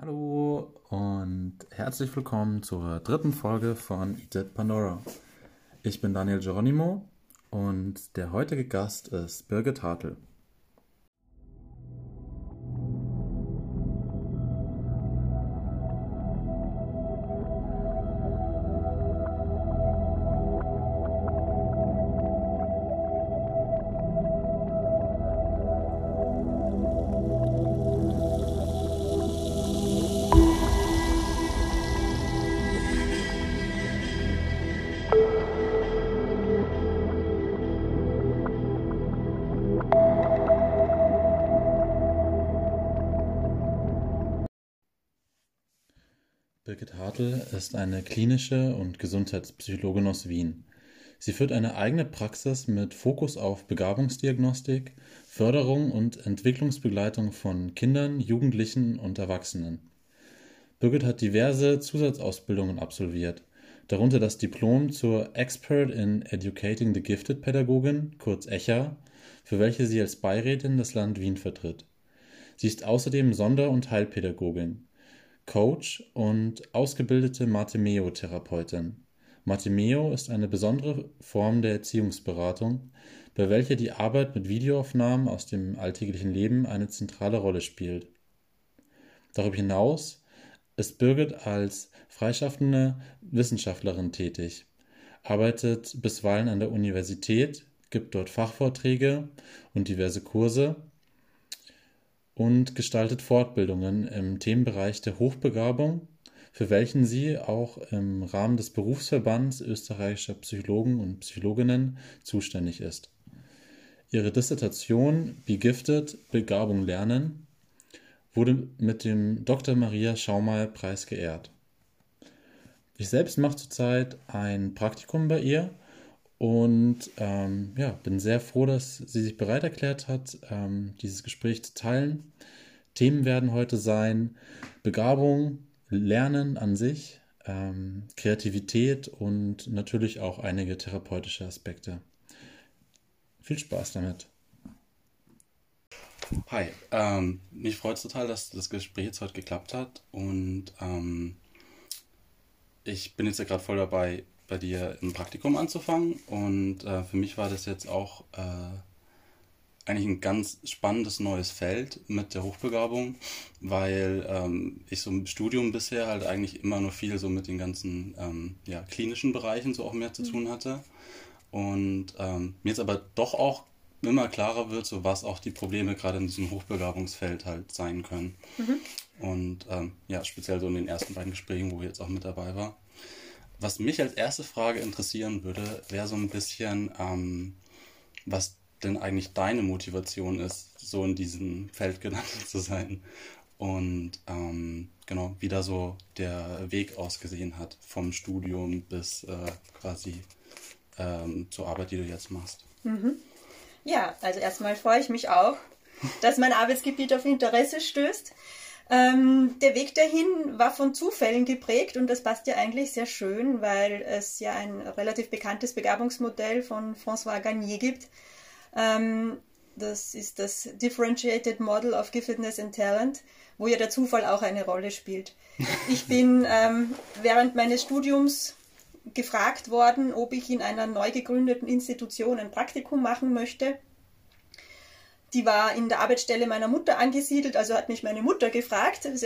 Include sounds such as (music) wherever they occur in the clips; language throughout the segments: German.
Hallo und herzlich willkommen zur dritten Folge von Dead Pandora. Ich bin Daniel Geronimo und der heutige Gast ist Birgit Hartl. Ist eine klinische und Gesundheitspsychologin aus Wien. Sie führt eine eigene Praxis mit Fokus auf Begabungsdiagnostik, Förderung und Entwicklungsbegleitung von Kindern, Jugendlichen und Erwachsenen. Birgit hat diverse Zusatzausbildungen absolviert, darunter das Diplom zur Expert in Educating the Gifted Pädagogin, kurz ECHA, für welche sie als Beirätin das Land Wien vertritt. Sie ist außerdem Sonder- und Heilpädagogin. Coach und ausgebildete Martimeo-Therapeutin. Martimeo ist eine besondere Form der Erziehungsberatung, bei welcher die Arbeit mit Videoaufnahmen aus dem alltäglichen Leben eine zentrale Rolle spielt. Darüber hinaus ist Birgit als freischaffende Wissenschaftlerin tätig, arbeitet bisweilen an der Universität, gibt dort Fachvorträge und diverse Kurse und gestaltet Fortbildungen im Themenbereich der Hochbegabung, für welchen sie auch im Rahmen des Berufsverbands österreichischer Psychologen und Psychologinnen zuständig ist. Ihre Dissertation Be Gifted Begabung lernen wurde mit dem Dr. Maria Schaumayr Preis geehrt. Ich selbst mache zurzeit ein Praktikum bei ihr und ähm, ja, bin sehr froh, dass sie sich bereit erklärt hat, ähm, dieses Gespräch zu teilen. Themen werden heute sein Begabung, Lernen an sich, ähm, Kreativität und natürlich auch einige therapeutische Aspekte. Viel Spaß damit. Hi, ähm, mich freut es total, dass das Gespräch jetzt heute geklappt hat und ähm, ich bin jetzt ja gerade voll dabei, bei dir ein Praktikum anzufangen. Und äh, für mich war das jetzt auch äh, eigentlich ein ganz spannendes neues Feld mit der Hochbegabung, weil ähm, ich so im Studium bisher halt eigentlich immer nur viel so mit den ganzen ähm, ja, klinischen Bereichen so auch mehr zu mhm. tun hatte. Und ähm, mir jetzt aber doch auch immer klarer wird, so was auch die Probleme gerade in diesem Hochbegabungsfeld halt sein können. Mhm. Und ähm, ja, speziell so in den ersten beiden Gesprächen, wo ich jetzt auch mit dabei war. Was mich als erste Frage interessieren würde, wäre so ein bisschen, ähm, was denn eigentlich deine Motivation ist, so in diesem Feld gelandet (laughs) zu sein. Und ähm, genau, wie da so der Weg ausgesehen hat, vom Studium bis äh, quasi ähm, zur Arbeit, die du jetzt machst. Mhm. Ja, also erstmal freue ich mich auch, dass mein Arbeitsgebiet auf Interesse stößt. Ähm, der Weg dahin war von Zufällen geprägt und das passt ja eigentlich sehr schön, weil es ja ein relativ bekanntes Begabungsmodell von François Garnier gibt. Ähm, das ist das Differentiated Model of Giftedness and Talent, wo ja der Zufall auch eine Rolle spielt. (laughs) Ich bin ähm, während meines Studiums gefragt worden, ob ich in einer neu gegründeten Institution ein Praktikum machen möchte. Die war in der Arbeitsstelle meiner Mutter angesiedelt, also hat mich meine Mutter gefragt. Es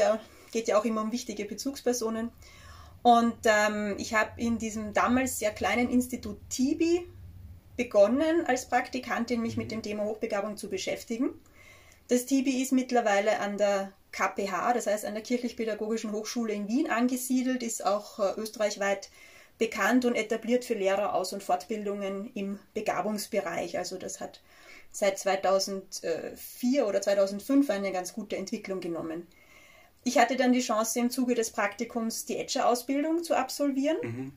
geht ja auch immer um wichtige Bezugspersonen. Und ähm, ich habe in diesem damals sehr kleinen Institut Tibi begonnen, als Praktikantin mich mit dem Thema Hochbegabung zu beschäftigen. Das Tibi ist mittlerweile an der KPH, das heißt an der Kirchlich-Pädagogischen Hochschule in Wien angesiedelt, ist auch äh, österreichweit bekannt und etabliert für Lehrer Aus- und Fortbildungen im Begabungsbereich. Also das hat seit 2004 oder 2005 eine ganz gute Entwicklung genommen. Ich hatte dann die Chance, im Zuge des Praktikums die Etcher-Ausbildung zu absolvieren. Mhm.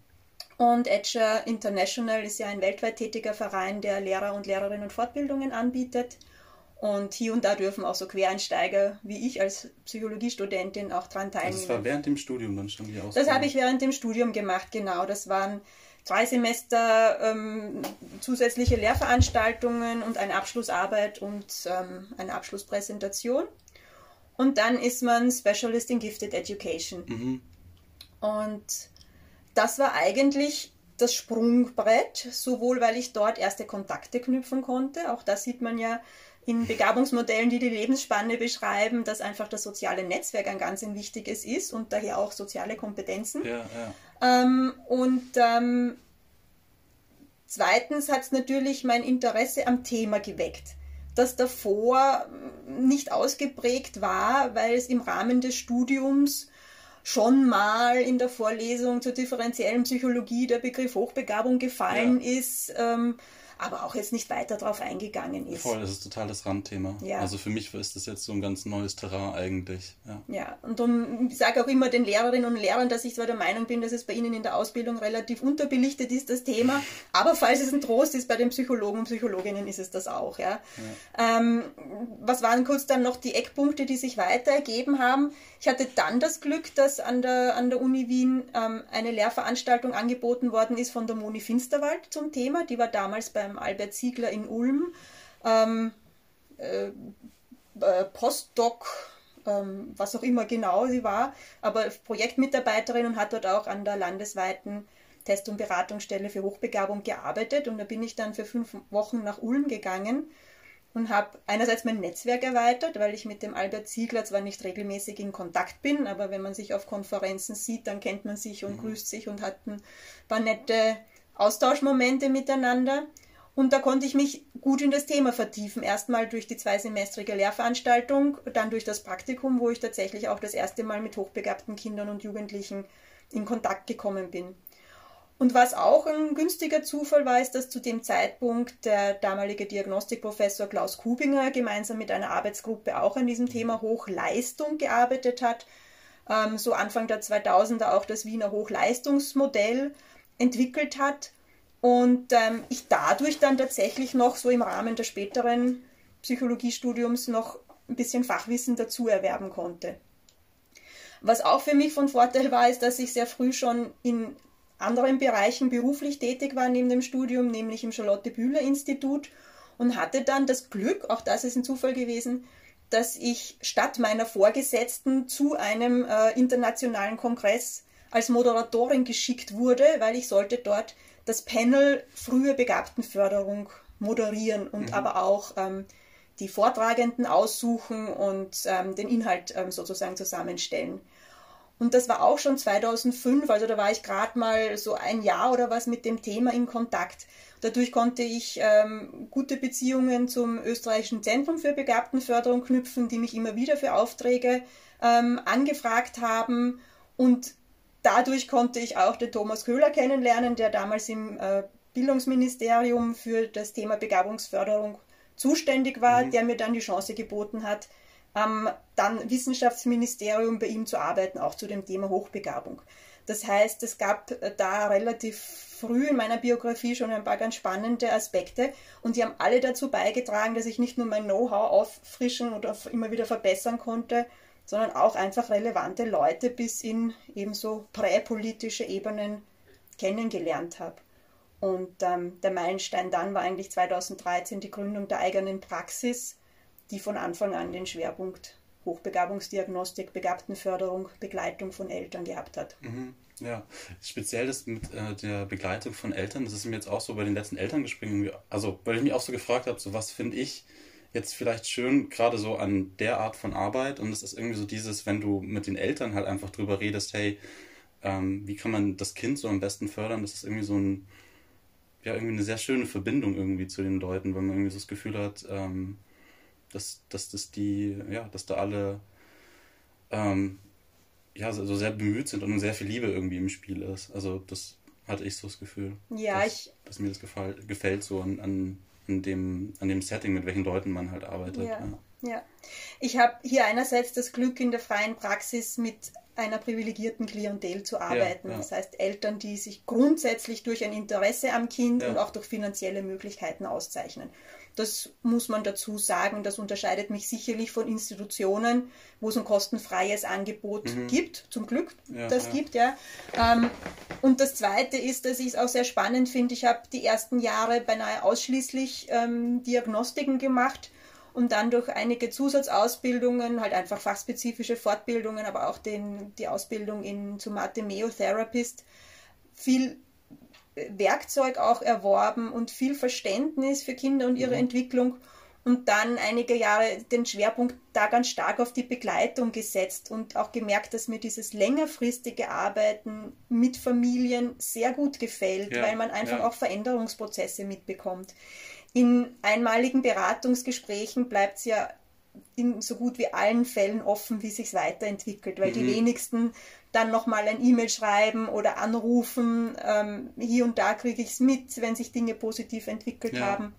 Und Etcher International ist ja ein weltweit tätiger Verein, der Lehrer und Lehrerinnen Fortbildungen anbietet. Und hier und da dürfen auch so Quereinsteiger wie ich als Psychologiestudentin auch dran teilnehmen. Also das war während dem Studium dann schon die Ausbildung? Das habe ich während dem Studium gemacht, genau. Das waren drei Semester ähm, zusätzliche Lehrveranstaltungen und eine Abschlussarbeit und ähm, eine Abschlusspräsentation. und dann ist man Specialist in Gifted Education. Mhm. Und das war eigentlich das Sprungbrett, sowohl weil ich dort erste Kontakte knüpfen konnte, auch das sieht man ja in Begabungsmodellen, die die Lebensspanne beschreiben, dass einfach das soziale Netzwerk ein ganz ein wichtiges ist und daher auch soziale Kompetenzen. Ja, ja. Ähm, und ähm, zweitens hat es natürlich mein Interesse am Thema geweckt, das davor nicht ausgeprägt war, weil es im Rahmen des Studiums schon mal in der Vorlesung zur differenziellen Psychologie der Begriff Hochbegabung gefallen Ja. ist. Ähm, aber auch jetzt nicht weiter darauf eingegangen ist. Voll, das ist total das Randthema. Ja. Also für mich ist das jetzt so ein ganz neues Terrain eigentlich. Ja. Ja, und darum ich sage auch immer den Lehrerinnen und Lehrern, dass ich zwar der Meinung bin, dass es bei ihnen in der Ausbildung relativ unterbelichtet ist, das Thema, (laughs) aber falls es ein Trost ist, bei den Psychologen und Psychologinnen ist es das auch. Ja. Ähm, was waren kurz dann noch die Eckpunkte, die sich weiter ergeben haben? Ich hatte dann das Glück, dass an der, an der Uni Wien ähm, eine Lehrveranstaltung angeboten worden ist von der Moni Finsterwald zum Thema. Die war damals beim Albert Ziegler in Ulm. Ähm, äh, äh, Postdoc, ähm, was auch immer genau sie war, aber Projektmitarbeiterin und hat dort auch an der landesweiten Test- und Beratungsstelle für Hochbegabung gearbeitet. Und da bin ich dann für fünf Wochen nach Ulm gegangen und habe einerseits mein Netzwerk erweitert, weil ich mit dem Albert Ziegler zwar nicht regelmäßig in Kontakt bin, aber wenn man sich auf Konferenzen sieht, dann kennt man sich und grüßt sich und hat ein paar nette Austauschmomente miteinander. Und da konnte ich mich gut in das Thema vertiefen. Erstmal durch die zweisemestrige Lehrveranstaltung, dann durch das Praktikum, wo ich tatsächlich auch das erste Mal mit hochbegabten Kindern und Jugendlichen in Kontakt gekommen bin. Und was auch ein günstiger Zufall war, ist, dass zu dem Zeitpunkt der damalige Diagnostikprofessor Klaus Kubinger gemeinsam mit einer Arbeitsgruppe auch an diesem Thema Hochleistung gearbeitet hat. Ähm, so Anfang der 2000er auch das Wiener Hochleistungsmodell entwickelt hat und ähm, ich dadurch dann tatsächlich noch so im Rahmen des späteren Psychologiestudiums noch ein bisschen Fachwissen dazu erwerben konnte. Was auch für mich von Vorteil war, ist, dass ich sehr früh schon in anderen Bereichen beruflich tätig war neben dem Studium, nämlich im Charlotte Bühler Institut und hatte dann das Glück, auch das ist ein Zufall gewesen, dass ich statt meiner Vorgesetzten zu einem äh, internationalen Kongress als Moderatorin geschickt wurde, weil ich sollte dort das Panel frühe Begabtenförderung moderieren und aber auch ähm, die Vortragenden aussuchen und ähm, den Inhalt ähm, sozusagen zusammenstellen. Und das war auch schon 2005, also da war ich gerade mal so ein Jahr oder was mit dem Thema in Kontakt. Dadurch konnte ich ähm, gute Beziehungen zum österreichischen Zentrum für Begabtenförderung knüpfen, die mich immer wieder für Aufträge ähm, angefragt haben. Und dadurch konnte ich auch den Thomas Köhler kennenlernen, der damals im äh, Bildungsministerium für das Thema Begabungsförderung zuständig war, der mir dann die Chance geboten hat, am dann Wissenschaftsministerium bei ihm zu arbeiten, auch zu dem Thema Hochbegabung. Das heißt, es gab äh, da relativ früh in meiner Biografie schon ein paar ganz spannende Aspekte und die haben alle dazu beigetragen, dass ich nicht nur mein Know-how auffrischen oder immer wieder verbessern konnte, sondern auch einfach relevante Leute bis in ebenso präpolitische Ebenen kennengelernt habe. Und ähm, der Meilenstein dann war eigentlich 2013 die Gründung der eigenen Praxis, die von Anfang an den Schwerpunkt Hochbegabungsdiagnostik, Begabtenförderung, Begleitung von Eltern gehabt hat. Mhm. Ja, speziell das mit äh, der Begleitung von Eltern, das ist mir jetzt auch so bei den letzten Elterngesprächen, also weil ich mich auch so gefragt habe, so was finde ich jetzt vielleicht schön, gerade so an der Art von Arbeit und es ist irgendwie so dieses, wenn du mit den Eltern halt einfach drüber redest, hey, ähm, wie kann man das Kind so am besten fördern, das ist irgendwie so ein, ja, irgendwie eine sehr schöne Verbindung irgendwie zu den Leuten, weil man irgendwie so das Gefühl hat, ähm, dass, dass das die, ja, dass da alle ähm, ja, so so sehr bemüht sind und sehr viel Liebe irgendwie im Spiel ist. Also das hatte ich so das Gefühl. Ja, dass, ich- dass mir das gefall, gefällt so an, an, an, dem, an dem Setting, mit welchen Leuten man halt arbeitet. Ja. Ja. Ja, ich habe hier einerseits das Glück, in der freien Praxis mit einer privilegierten Klientel zu arbeiten. ja. Das heißt, Eltern, die sich grundsätzlich durch ein Interesse am Kind Ja. und auch durch finanzielle Möglichkeiten auszeichnen. Das muss man dazu sagen. Das unterscheidet mich sicherlich von Institutionen, wo es ein kostenfreies Angebot gibt. Zum Glück, Ja, das ja. gibt, ja. Ähm, und das Zweite ist, dass ich es auch sehr spannend finde. Ich habe die ersten Jahre beinahe ausschließlich ähm, Diagnostiken gemacht und dann durch einige Zusatzausbildungen, halt einfach fachspezifische Fortbildungen, aber auch den, die Ausbildung in, zum Atemeo-Therapist, viel Werkzeug auch erworben und viel Verständnis für Kinder und ihre mhm. Entwicklung und dann einige Jahre den Schwerpunkt da ganz stark auf die Begleitung gesetzt und auch gemerkt, dass mir dieses längerfristige Arbeiten mit Familien sehr gut gefällt, ja, weil man einfach ja. auch Veränderungsprozesse mitbekommt. In einmaligen Beratungsgesprächen bleibt es ja in so gut wie allen Fällen offen, wie sich weiterentwickelt, weil mhm. die wenigsten dann nochmal ein E-Mail schreiben oder anrufen. Ähm, hier und da kriege ich es mit, wenn sich Dinge positiv entwickelt ja. haben.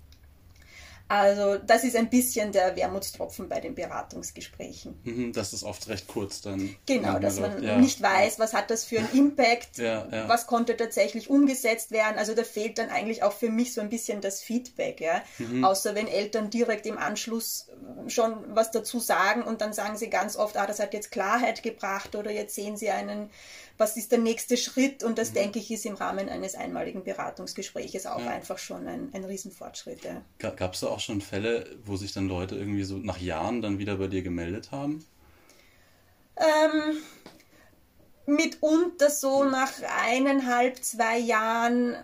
Also das ist ein bisschen der Wermutstropfen bei den Beratungsgesprächen. Mhm, das ist oft recht kurz dann. Genau, dass man ja. nicht weiß, was hat das für einen (laughs) Impact, ja, ja. was konnte tatsächlich umgesetzt werden. Also da fehlt dann eigentlich auch für mich so ein bisschen das Feedback. Ja? Mhm. Außer wenn Eltern direkt im Anschluss schon was dazu sagen und dann sagen sie ganz oft, ah, das hat jetzt Klarheit gebracht oder jetzt sehen sie einen was ist der nächste Schritt? Und das, mhm. denke ich, ist im Rahmen eines einmaligen Beratungsgespräches auch ja. einfach schon ein, ein Riesenfortschritt. Ja. Gab es da auch schon Fälle, wo sich dann Leute irgendwie so nach Jahren dann wieder bei dir gemeldet haben? Ähm, mitunter so nach eineinhalb, zwei Jahren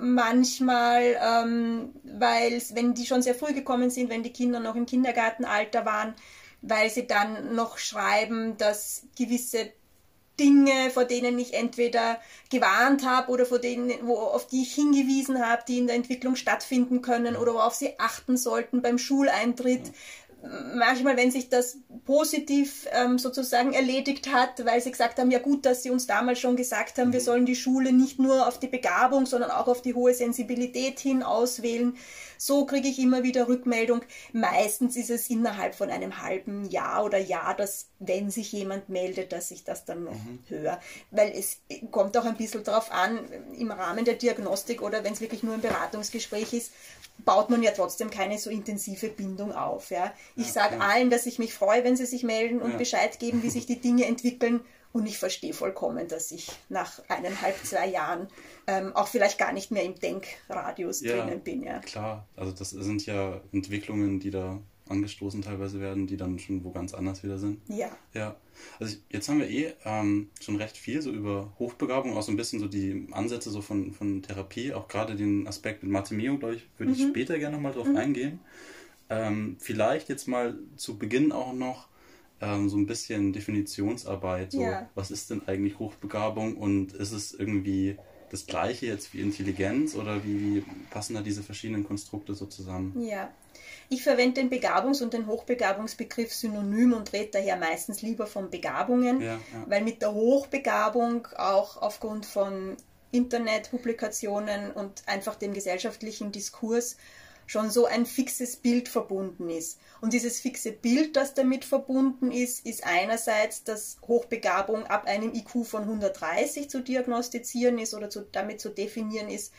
manchmal, ähm, weil wenn die schon sehr früh gekommen sind, wenn die Kinder noch im Kindergartenalter waren, weil sie dann noch schreiben, dass gewisse Dinge, vor denen ich entweder gewarnt habe oder vor denen, wo, auf die ich hingewiesen habe, die in der Entwicklung stattfinden können oder worauf sie achten sollten beim Schuleintritt. Manchmal, wenn sich das positiv ähm, sozusagen erledigt hat, weil sie gesagt haben, ja gut, dass sie uns damals schon gesagt haben, wir mhm. sollen die Schule nicht nur auf die Begabung, sondern auch auf die hohe Sensibilität hin auswählen, so kriege ich immer wieder Rückmeldung. Meistens ist es innerhalb von einem halben Jahr oder Jahr, dass, wenn sich jemand meldet, dass ich das dann noch mhm. höre. Weil es kommt auch ein bisschen darauf an, im Rahmen der Diagnostik oder wenn es wirklich nur ein Beratungsgespräch ist, baut man ja trotzdem keine so intensive Bindung auf. Ja. Ich ja, sage allen, dass ich mich freue, wenn sie sich melden und ja. Bescheid geben, wie sich (laughs) die Dinge entwickeln. Und ich verstehe vollkommen, dass ich nach eineinhalb, zwei Jahren ähm, auch vielleicht gar nicht mehr im Denkradius ja, drinnen bin. Ja, klar. Also das sind ja Entwicklungen, die da angestoßen teilweise werden, die dann schon wo ganz anders wieder sind. Ja. Ja. Also jetzt haben wir eh ähm, schon recht viel so über Hochbegabung, auch so ein bisschen so die Ansätze so von, von Therapie, auch gerade den Aspekt mit Matemeo, glaube ich, würde mhm. ich später gerne nochmal drauf mhm. eingehen. Ähm, vielleicht jetzt mal zu Beginn auch noch ähm, so ein bisschen Definitionsarbeit. So, ja. Was ist denn eigentlich Hochbegabung und ist es irgendwie das gleiche jetzt wie Intelligenz oder wie, wie passen da diese verschiedenen Konstrukte so zusammen? Ja. Ich verwende den Begabungs- und den Hochbegabungsbegriff synonym und rede daher meistens lieber von Begabungen, ja, ja. weil mit der Hochbegabung auch aufgrund von Internetpublikationen und einfach dem gesellschaftlichen Diskurs schon so ein fixes Bild verbunden ist. Und dieses fixe Bild, das damit verbunden ist, ist einerseits, dass Hochbegabung ab einem IQ von 130 zu diagnostizieren ist oder zu, damit zu definieren ist.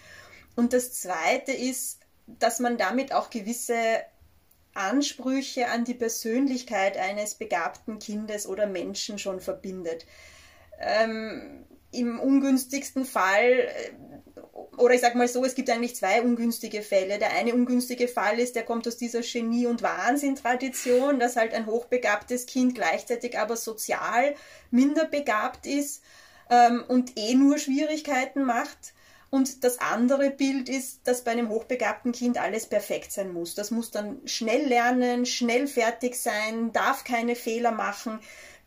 Und das Zweite ist, dass man damit auch gewisse Ansprüche an die Persönlichkeit eines begabten Kindes oder Menschen schon verbindet. Ähm, Im ungünstigsten Fall äh, oder ich sage mal so, es gibt eigentlich zwei ungünstige Fälle. Der eine ungünstige Fall ist, der kommt aus dieser Genie- und Wahnsinn-Tradition, dass halt ein hochbegabtes Kind gleichzeitig aber sozial minder begabt ist ähm, und eh nur Schwierigkeiten macht. Und das andere Bild ist, dass bei einem hochbegabten Kind alles perfekt sein muss. Das muss dann schnell lernen, schnell fertig sein, darf keine Fehler machen.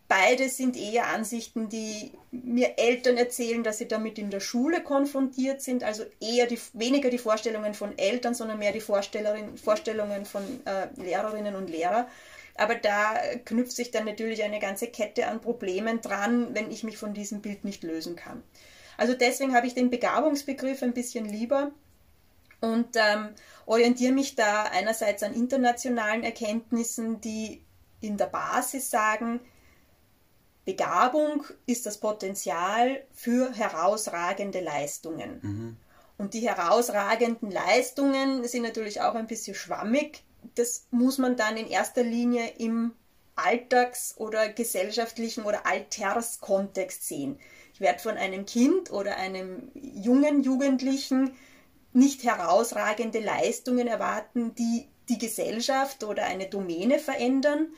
Beide sind eher Ansichten, die mir Eltern erzählen, dass sie damit in der Schule konfrontiert sind. Also eher die, weniger die Vorstellungen von Eltern, sondern mehr die Vorstellungen von äh, Lehrerinnen und Lehrern. Aber da knüpft sich dann natürlich eine ganze Kette an Problemen dran, wenn ich mich von diesem Bild nicht lösen kann. Also deswegen habe ich den Begabungsbegriff ein bisschen lieber und ähm, orientiere mich da einerseits an internationalen Erkenntnissen, die in der Basis sagen, Begabung ist das Potenzial für herausragende Leistungen. Mhm. Und die herausragenden Leistungen sind natürlich auch ein bisschen schwammig. Das muss man dann in erster Linie im Alltags- oder gesellschaftlichen oder Alterskontext sehen. Ich werde von einem Kind oder einem jungen Jugendlichen nicht herausragende Leistungen erwarten, die die Gesellschaft oder eine Domäne verändern.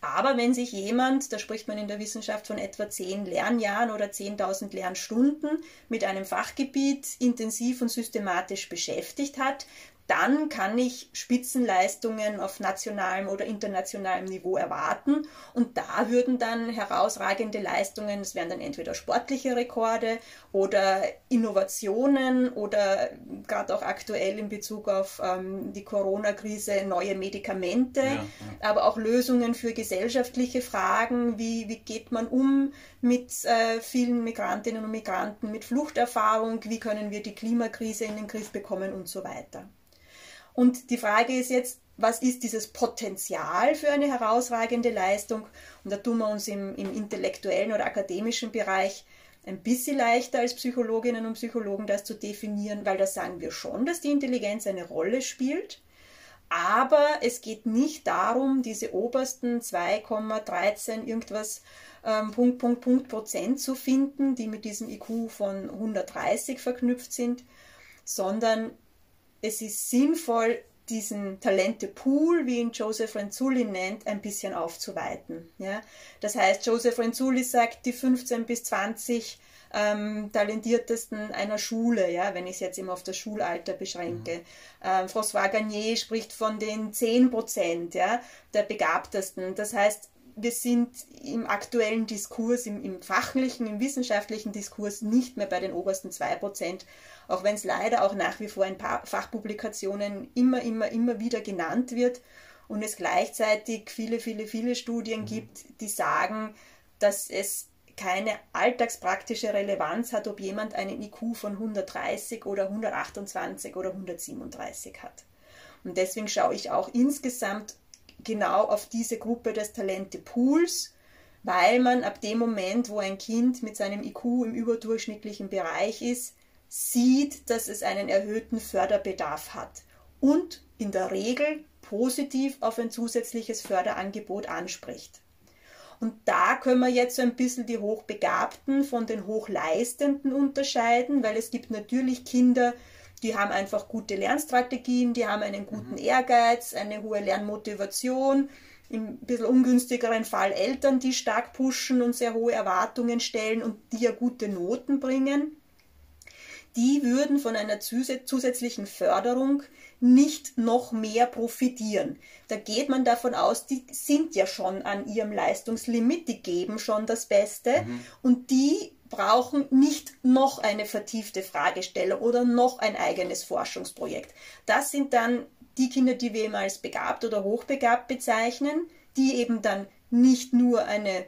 Aber wenn sich jemand, da spricht man in der Wissenschaft von etwa 10 Lernjahren oder 10.000 Lernstunden, mit einem Fachgebiet intensiv und systematisch beschäftigt hat, dann kann ich Spitzenleistungen auf nationalem oder internationalem Niveau erwarten. Und da würden dann herausragende Leistungen, es wären dann entweder sportliche Rekorde oder Innovationen oder gerade auch aktuell in Bezug auf ähm, die Corona-Krise neue Medikamente, ja, ja. aber auch Lösungen für gesellschaftliche Fragen, wie, wie geht man um mit äh, vielen Migrantinnen und Migranten, mit Fluchterfahrung, wie können wir die Klimakrise in den Griff bekommen und so weiter. Und die Frage ist jetzt, was ist dieses Potenzial für eine herausragende Leistung? Und da tun wir uns im, im intellektuellen oder akademischen Bereich ein bisschen leichter als Psychologinnen und Psychologen das zu definieren, weil da sagen wir schon, dass die Intelligenz eine Rolle spielt. Aber es geht nicht darum, diese obersten 2,13 irgendwas ähm, Punkt, Punkt, Punkt Prozent zu finden, die mit diesem IQ von 130 verknüpft sind, sondern es ist sinnvoll, diesen Talente-Pool, wie ihn Joseph Renzulli nennt, ein bisschen aufzuweiten. Ja? Das heißt, Joseph Renzulli sagt, die 15 bis 20 ähm, talentiertesten einer Schule, ja, wenn ich es jetzt immer auf das Schulalter beschränke. Mhm. Ähm, François Garnier spricht von den 10 Prozent ja, der Begabtesten. Das heißt, wir sind im aktuellen Diskurs, im, im fachlichen, im wissenschaftlichen Diskurs nicht mehr bei den obersten 2 Prozent, auch wenn es leider auch nach wie vor in Fachpublikationen immer, immer, immer wieder genannt wird und es gleichzeitig viele, viele, viele Studien mhm. gibt, die sagen, dass es keine alltagspraktische Relevanz hat, ob jemand einen IQ von 130 oder 128 oder 137 hat. Und deswegen schaue ich auch insgesamt genau auf diese Gruppe des Talente-Pools, weil man ab dem Moment, wo ein Kind mit seinem IQ im überdurchschnittlichen Bereich ist, sieht, dass es einen erhöhten Förderbedarf hat und in der Regel positiv auf ein zusätzliches Förderangebot anspricht. Und da können wir jetzt so ein bisschen die Hochbegabten von den Hochleistenden unterscheiden, weil es gibt natürlich Kinder, die haben einfach gute Lernstrategien, die haben einen guten mhm. Ehrgeiz, eine hohe Lernmotivation, im bisschen ungünstigeren Fall Eltern, die stark pushen und sehr hohe Erwartungen stellen und die ja gute Noten bringen die würden von einer zusätzlichen Förderung nicht noch mehr profitieren. Da geht man davon aus, die sind ja schon an ihrem Leistungslimit, die geben schon das Beste mhm. und die brauchen nicht noch eine vertiefte Fragestellung oder noch ein eigenes Forschungsprojekt. Das sind dann die Kinder, die wir immer als begabt oder hochbegabt bezeichnen, die eben dann nicht nur eine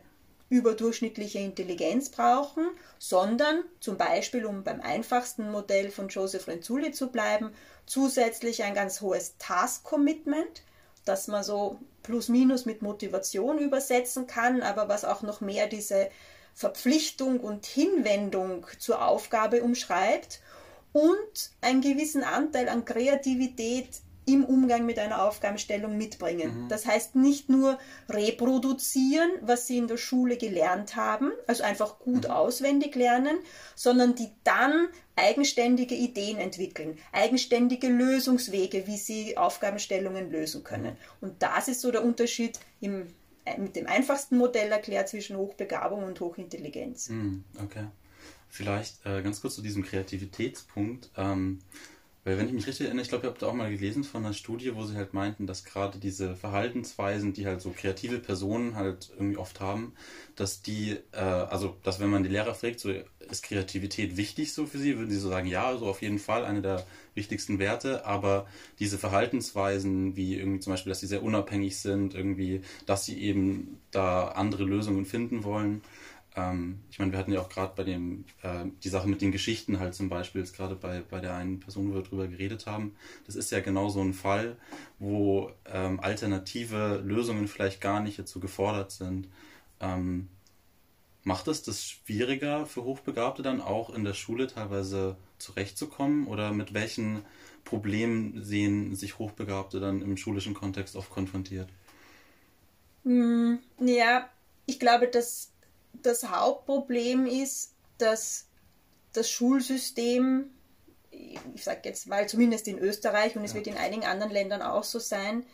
überdurchschnittliche Intelligenz brauchen, sondern zum Beispiel, um beim einfachsten Modell von Joseph Renzulli zu bleiben, zusätzlich ein ganz hohes Task-Commitment, das man so plus minus mit Motivation übersetzen kann, aber was auch noch mehr diese Verpflichtung und Hinwendung zur Aufgabe umschreibt und einen gewissen Anteil an Kreativität im Umgang mit einer Aufgabenstellung mitbringen. Mhm. Das heißt nicht nur reproduzieren, was sie in der Schule gelernt haben, also einfach gut mhm. auswendig lernen, sondern die dann eigenständige Ideen entwickeln, eigenständige Lösungswege, wie sie Aufgabenstellungen lösen können. Mhm. Und das ist so der Unterschied im, äh, mit dem einfachsten Modell erklärt zwischen Hochbegabung und Hochintelligenz. Mhm. Okay. Vielleicht äh, ganz kurz zu diesem Kreativitätspunkt. Ähm, weil wenn ich mich richtig erinnere, ich glaube, ihr habt auch mal gelesen von einer Studie, wo sie halt meinten, dass gerade diese Verhaltensweisen, die halt so kreative Personen halt irgendwie oft haben, dass die, äh, also dass wenn man die Lehrer fragt, so ist Kreativität wichtig so für sie, würden sie so sagen, ja, so auf jeden Fall eine der wichtigsten Werte, aber diese Verhaltensweisen, wie irgendwie zum Beispiel, dass sie sehr unabhängig sind, irgendwie, dass sie eben da andere Lösungen finden wollen, ähm, ich meine, wir hatten ja auch gerade bei dem, äh, die Sache mit den Geschichten halt zum Beispiel, jetzt gerade bei, bei der einen Person, wo wir drüber geredet haben, das ist ja genau so ein Fall, wo ähm, alternative Lösungen vielleicht gar nicht so gefordert sind. Ähm, macht es das schwieriger für Hochbegabte dann auch in der Schule teilweise zurechtzukommen oder mit welchen Problemen sehen sich Hochbegabte dann im schulischen Kontext oft konfrontiert? Hm, ja, ich glaube, dass das Hauptproblem ist, dass das Schulsystem ich sage jetzt mal zumindest in Österreich und es ja. wird in einigen anderen Ländern auch so sein,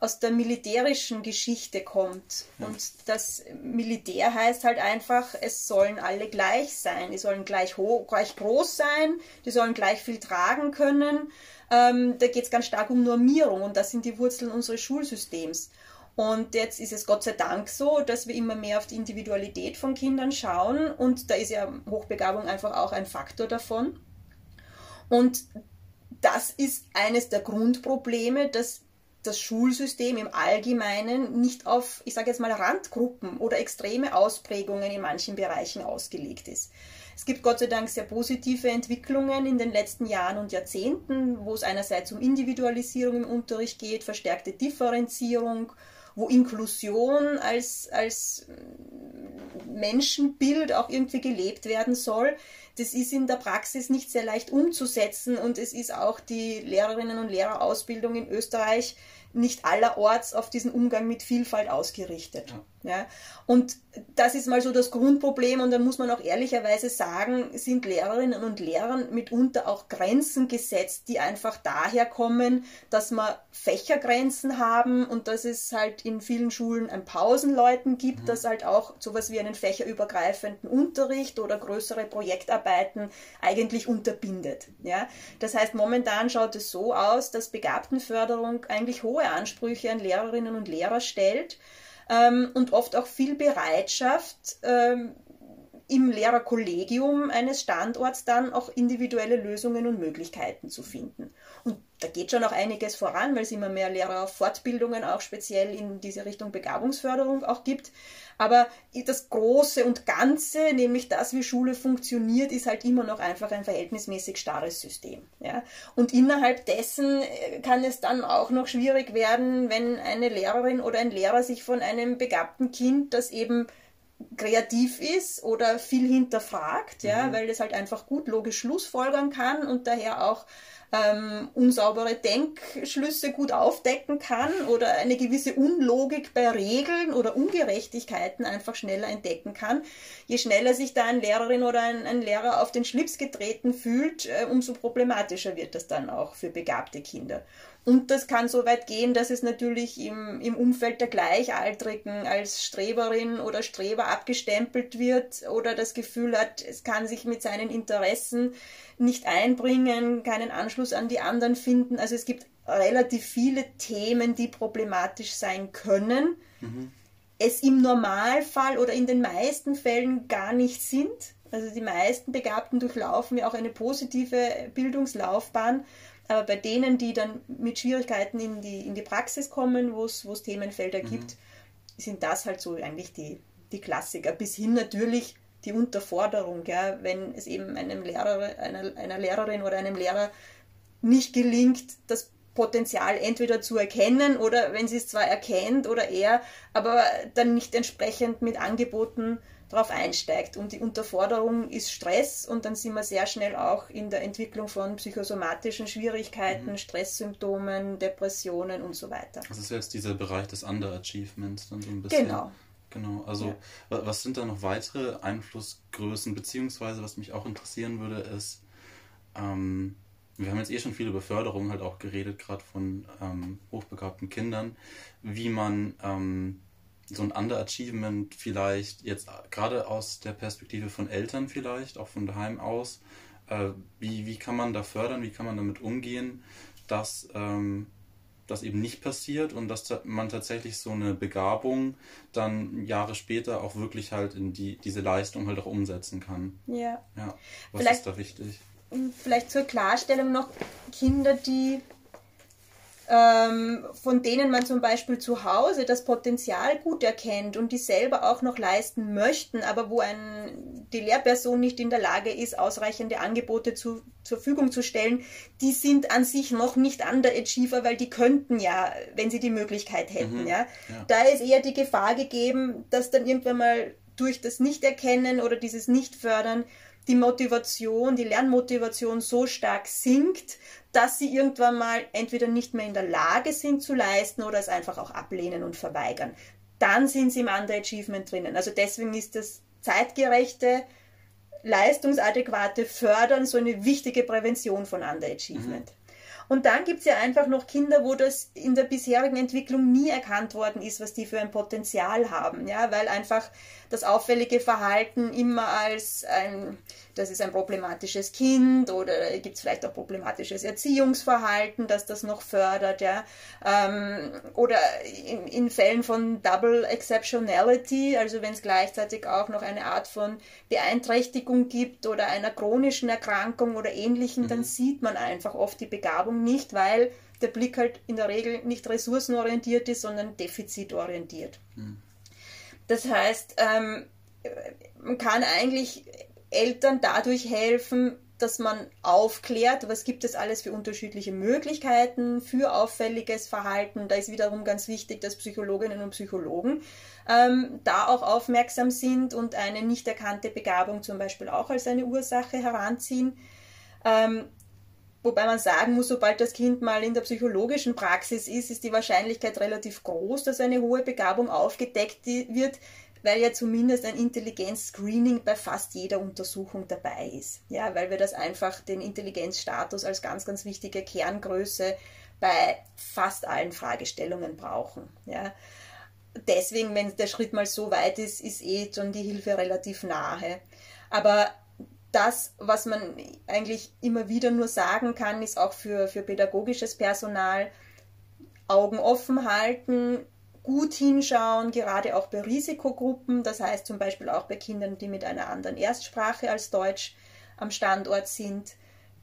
aus der militärischen Geschichte kommt. Ja. Und das Militär heißt halt einfach, es sollen alle gleich sein. Die sollen gleich, hoch, gleich groß sein, die sollen gleich viel tragen können. Ähm, da geht es ganz stark um Normierung und das sind die Wurzeln unseres Schulsystems. Und jetzt ist es Gott sei Dank so, dass wir immer mehr auf die Individualität von Kindern schauen und da ist ja Hochbegabung einfach auch ein Faktor davon. Und das ist eines der Grundprobleme, dass das Schulsystem im Allgemeinen nicht auf, ich sage jetzt mal, Randgruppen oder extreme Ausprägungen in manchen Bereichen ausgelegt ist. Es gibt Gott sei Dank sehr positive Entwicklungen in den letzten Jahren und Jahrzehnten, wo es einerseits um Individualisierung im Unterricht geht, verstärkte Differenzierung, wo Inklusion als, als Menschenbild auch irgendwie gelebt werden soll. Das ist in der Praxis nicht sehr leicht umzusetzen und es ist auch die Lehrerinnen und Lehrerausbildung in Österreich nicht allerorts auf diesen Umgang mit Vielfalt ausgerichtet. Ja. Ja? Und das ist mal so das Grundproblem und dann muss man auch ehrlicherweise sagen, sind Lehrerinnen und Lehrern mitunter auch Grenzen gesetzt, die einfach daher kommen, dass wir Fächergrenzen haben und dass es halt in vielen Schulen ein Pausenleuten gibt, mhm. dass halt auch sowas wie einen fächerübergreifenden Unterricht oder größere Projektarbeiten eigentlich unterbindet. Ja? Das heißt, momentan schaut es so aus, dass Begabtenförderung eigentlich hohe Ansprüche an Lehrerinnen und Lehrer stellt ähm, und oft auch viel Bereitschaft, ähm, im Lehrerkollegium eines Standorts dann auch individuelle Lösungen und Möglichkeiten zu finden. Und da geht schon auch einiges voran, weil es immer mehr Lehrerfortbildungen auch speziell in diese Richtung Begabungsförderung auch gibt. Aber das Große und Ganze, nämlich das, wie Schule funktioniert, ist halt immer noch einfach ein verhältnismäßig starres System. Ja? Und innerhalb dessen äh, kann es dann auch noch schwierig werden, wenn eine Lehrerin oder ein Lehrer sich von einem begabten Kind, das eben kreativ ist oder viel hinterfragt, ja, mhm. weil das halt einfach gut logisch Schlussfolgern kann und daher auch ähm, unsaubere Denkschlüsse gut aufdecken kann oder eine gewisse Unlogik bei Regeln oder Ungerechtigkeiten einfach schneller entdecken kann. Je schneller sich da eine Lehrerin oder ein, ein Lehrer auf den Schlips getreten fühlt, äh, umso problematischer wird das dann auch für begabte Kinder. Und das kann so weit gehen, dass es natürlich im, im Umfeld der Gleichaltrigen als Streberin oder Streber abgestempelt wird oder das Gefühl hat, es kann sich mit seinen Interessen nicht einbringen, keinen Anschluss an die anderen finden. Also es gibt relativ viele Themen, die problematisch sein können. Mhm. Es im Normalfall oder in den meisten Fällen gar nicht sind. Also die meisten Begabten durchlaufen ja auch eine positive Bildungslaufbahn aber bei denen, die dann mit Schwierigkeiten in die, in die Praxis kommen, wo es Themenfelder mhm. gibt, sind das halt so eigentlich die, die Klassiker. Bis hin natürlich die Unterforderung, ja, wenn es eben einem Lehrer, einer, einer Lehrerin oder einem Lehrer nicht gelingt, das Potenzial entweder zu erkennen oder wenn sie es zwar erkennt oder er, aber dann nicht entsprechend mit Angeboten darauf einsteigt. Und die Unterforderung ist Stress und dann sind wir sehr schnell auch in der Entwicklung von psychosomatischen Schwierigkeiten, mhm. Stresssymptomen, Depressionen und so weiter. Das ist jetzt dieser Bereich des Underachievements dann so ein bisschen. Genau. Genau, also ja. was sind da noch weitere Einflussgrößen, beziehungsweise was mich auch interessieren würde, ist, ähm, wir haben jetzt eh schon viel über Förderung halt auch geredet, gerade von ähm, hochbegabten Kindern, wie man ähm, so ein Underachievement vielleicht jetzt gerade aus der Perspektive von Eltern vielleicht, auch von daheim aus, äh, wie, wie kann man da fördern, wie kann man damit umgehen, dass ähm, das eben nicht passiert und dass man tatsächlich so eine Begabung dann Jahre später auch wirklich halt in die, diese Leistung halt auch umsetzen kann. Ja. Ja. Was vielleicht, ist da wichtig? Vielleicht zur Klarstellung noch Kinder, die ähm, von denen man zum Beispiel zu Hause das Potenzial gut erkennt und die selber auch noch leisten möchten, aber wo ein, die Lehrperson nicht in der Lage ist, ausreichende Angebote zu, zur Verfügung zu stellen, die sind an sich noch nicht Underachiever, weil die könnten ja, wenn sie die Möglichkeit hätten. Mhm, ja. ja. Da ist eher die Gefahr gegeben, dass dann irgendwann mal durch das Nicht-Erkennen oder dieses Nicht-Fördern die Motivation, die Lernmotivation so stark sinkt, dass sie irgendwann mal entweder nicht mehr in der Lage sind zu leisten oder es einfach auch ablehnen und verweigern. Dann sind sie im Underachievement drinnen. Also deswegen ist das zeitgerechte leistungsadäquate Fördern so eine wichtige Prävention von Underachievement. Mhm. Und dann gibt es ja einfach noch Kinder, wo das in der bisherigen Entwicklung nie erkannt worden ist, was die für ein Potenzial haben, ja, weil einfach das auffällige Verhalten immer als ein, das ist ein problematisches Kind oder gibt es vielleicht auch problematisches Erziehungsverhalten, das das noch fördert, ja. Ähm, oder in, in, Fällen von Double Exceptionality, also wenn es gleichzeitig auch noch eine Art von Beeinträchtigung gibt oder einer chronischen Erkrankung oder ähnlichen, mhm. dann sieht man einfach oft die Begabung nicht, weil der Blick halt in der Regel nicht ressourcenorientiert ist, sondern defizitorientiert. Mhm. Das heißt, ähm, man kann eigentlich Eltern dadurch helfen, dass man aufklärt, was gibt es alles für unterschiedliche Möglichkeiten für auffälliges Verhalten. Da ist wiederum ganz wichtig, dass Psychologinnen und Psychologen ähm, da auch aufmerksam sind und eine nicht erkannte Begabung zum Beispiel auch als eine Ursache heranziehen. Ähm, wobei man sagen muss, sobald das Kind mal in der psychologischen Praxis ist, ist die Wahrscheinlichkeit relativ groß, dass eine hohe Begabung aufgedeckt wird, weil ja zumindest ein Intelligenzscreening bei fast jeder Untersuchung dabei ist. Ja, weil wir das einfach den Intelligenzstatus als ganz, ganz wichtige Kerngröße bei fast allen Fragestellungen brauchen. Ja. Deswegen, wenn der Schritt mal so weit ist, ist eh schon die Hilfe relativ nahe. Aber das, was man eigentlich immer wieder nur sagen kann, ist auch für, für pädagogisches Personal, Augen offen halten, gut hinschauen, gerade auch bei Risikogruppen, das heißt zum Beispiel auch bei Kindern, die mit einer anderen Erstsprache als Deutsch am Standort sind.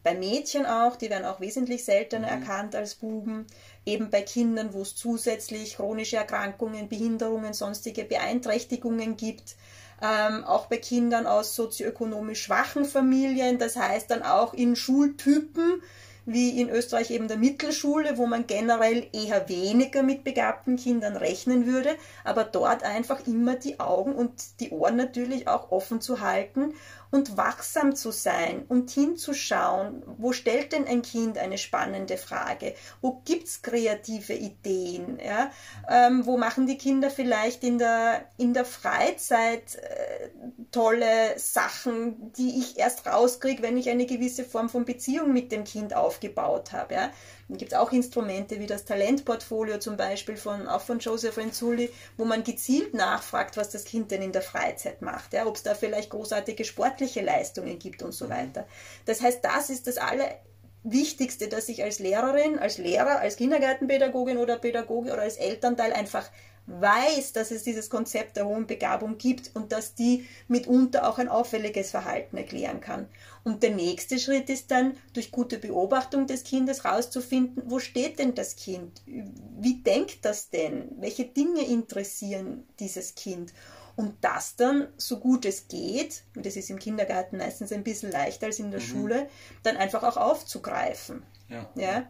Bei Mädchen auch, die werden auch wesentlich seltener mhm. erkannt als Buben. Eben bei Kindern, wo es zusätzlich chronische Erkrankungen, Behinderungen, sonstige Beeinträchtigungen gibt. Ähm, auch bei Kindern aus sozioökonomisch schwachen Familien, das heißt dann auch in Schultypen, wie in Österreich eben der Mittelschule, wo man generell eher weniger mit begabten Kindern rechnen würde, aber dort einfach immer die Augen und die Ohren natürlich auch offen zu halten und wachsam zu sein und hinzuschauen, wo stellt denn ein Kind eine spannende Frage, wo gibt es kreative Ideen, ja? Ähm, wo machen die Kinder vielleicht in der, in der Freizeit äh, tolle Sachen, die ich erst rauskriege, wenn ich eine gewisse Form von Beziehung mit dem Kind aufgebaut habe. Ja? Dann gibt es auch Instrumente wie das Talentportfolio zum Beispiel von, auch von Joseph Renzulli, wo man gezielt nachfragt, was das Kind denn in der Freizeit macht, ja? ob es da vielleicht großartige sportliche Leistungen gibt und so mhm. weiter. Das heißt, das ist das Allerwichtigste, dass ich als Lehrerin, als Lehrer, als Kindergartenpädagogin oder Pädagoge oder als Elternteil einfach weiß, dass es dieses Konzept der hohen Begabung gibt und dass die mitunter auch ein auffälliges Verhalten erklären kann. Und der nächste Schritt ist dann, durch gute Beobachtung des Kindes herauszufinden, wo steht denn das Kind? Wie denkt das denn? Welche Dinge interessieren dieses Kind? Und das dann, so gut es geht, und das ist im Kindergarten meistens ein bisschen leichter als in der mhm. Schule, dann einfach auch aufzugreifen. Ja. ja?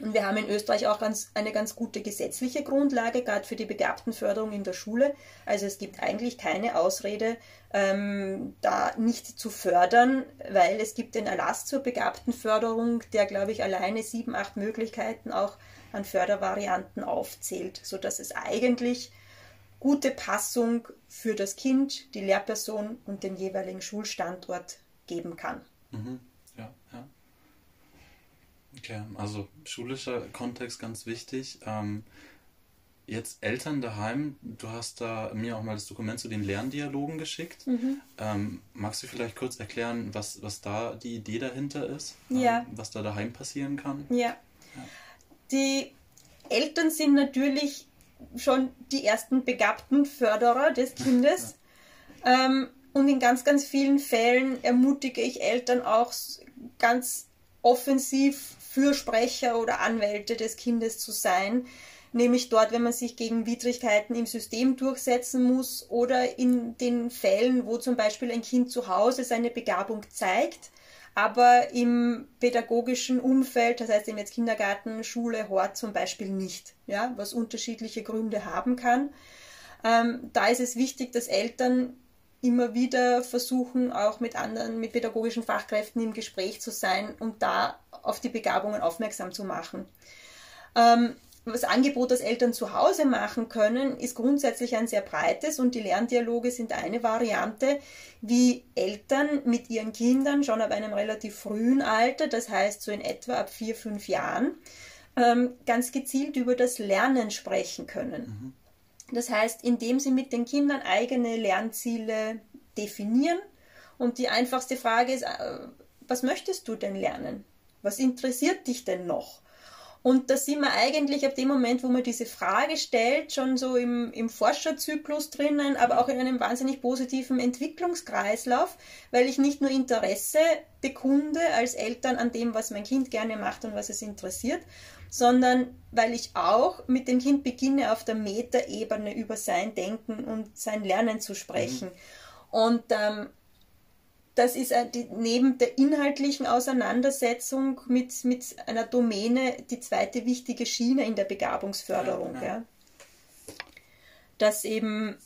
Und wir haben in Österreich auch ganz, eine ganz gute gesetzliche Grundlage, gerade für die Begabtenförderung in der Schule. Also es gibt eigentlich keine Ausrede, ähm, da nicht zu fördern, weil es gibt den Erlass zur Begabtenförderung, der, glaube ich, alleine sieben, acht Möglichkeiten auch an Fördervarianten aufzählt, sodass es eigentlich gute Passung für das Kind, die Lehrperson und den jeweiligen Schulstandort geben kann. Mhm. Ja, ja. Okay, also schulischer Kontext ganz wichtig. Ähm, jetzt Eltern daheim, du hast da mir auch mal das Dokument zu den Lerndialogen geschickt. Mhm. Ähm, magst du vielleicht kurz erklären, was, was da die Idee dahinter ist? Ja. Ähm, was da daheim passieren kann? Ja. ja. Die Eltern sind natürlich schon die ersten begabten Förderer des Kindes. (laughs) Ja. Ähm, und in ganz, ganz vielen Fällen ermutige ich Eltern auch ganz offensiv Fürsprecher oder Anwälte des Kindes zu sein, nämlich dort, wenn man sich gegen Widrigkeiten im System durchsetzen muss oder in den Fällen, wo zum Beispiel ein Kind zu Hause seine Begabung zeigt, aber im pädagogischen Umfeld, das heißt im jetzt Kindergarten, Schule, Hort zum Beispiel nicht, ja, was unterschiedliche Gründe haben kann. Ähm, da ist es wichtig, dass Eltern immer wieder versuchen, auch mit anderen, mit pädagogischen Fachkräften im Gespräch zu sein und da auf die Begabungen aufmerksam zu machen. Ähm, das Angebot, das Eltern zu Hause machen können, ist grundsätzlich ein sehr breites und die Lerndialoge sind eine Variante, wie Eltern mit ihren Kindern schon ab einem relativ frühen Alter, das heißt so in etwa ab vier, fünf Jahren, ähm, ganz gezielt über das Lernen sprechen können. Das heißt, indem sie mit den Kindern eigene Lernziele definieren und die einfachste Frage ist, äh, was möchtest du denn lernen? Was interessiert dich denn noch? Und da sind wir eigentlich ab dem Moment, wo man diese Frage stellt, schon so im, im Forscherzyklus drinnen, aber auch in einem wahnsinnig positiven Entwicklungskreislauf, weil ich nicht nur Interesse bekunde als Eltern an dem, was mein Kind gerne macht und was es interessiert, sondern weil ich auch mit dem Kind beginne, auf der Metaebene über sein Denken und sein Lernen zu sprechen. Mhm. Und ähm, das ist die, neben der inhaltlichen Auseinandersetzung mit, mit einer Domäne die zweite wichtige Schiene in der Begabungsförderung. Ja, ja. Dass eben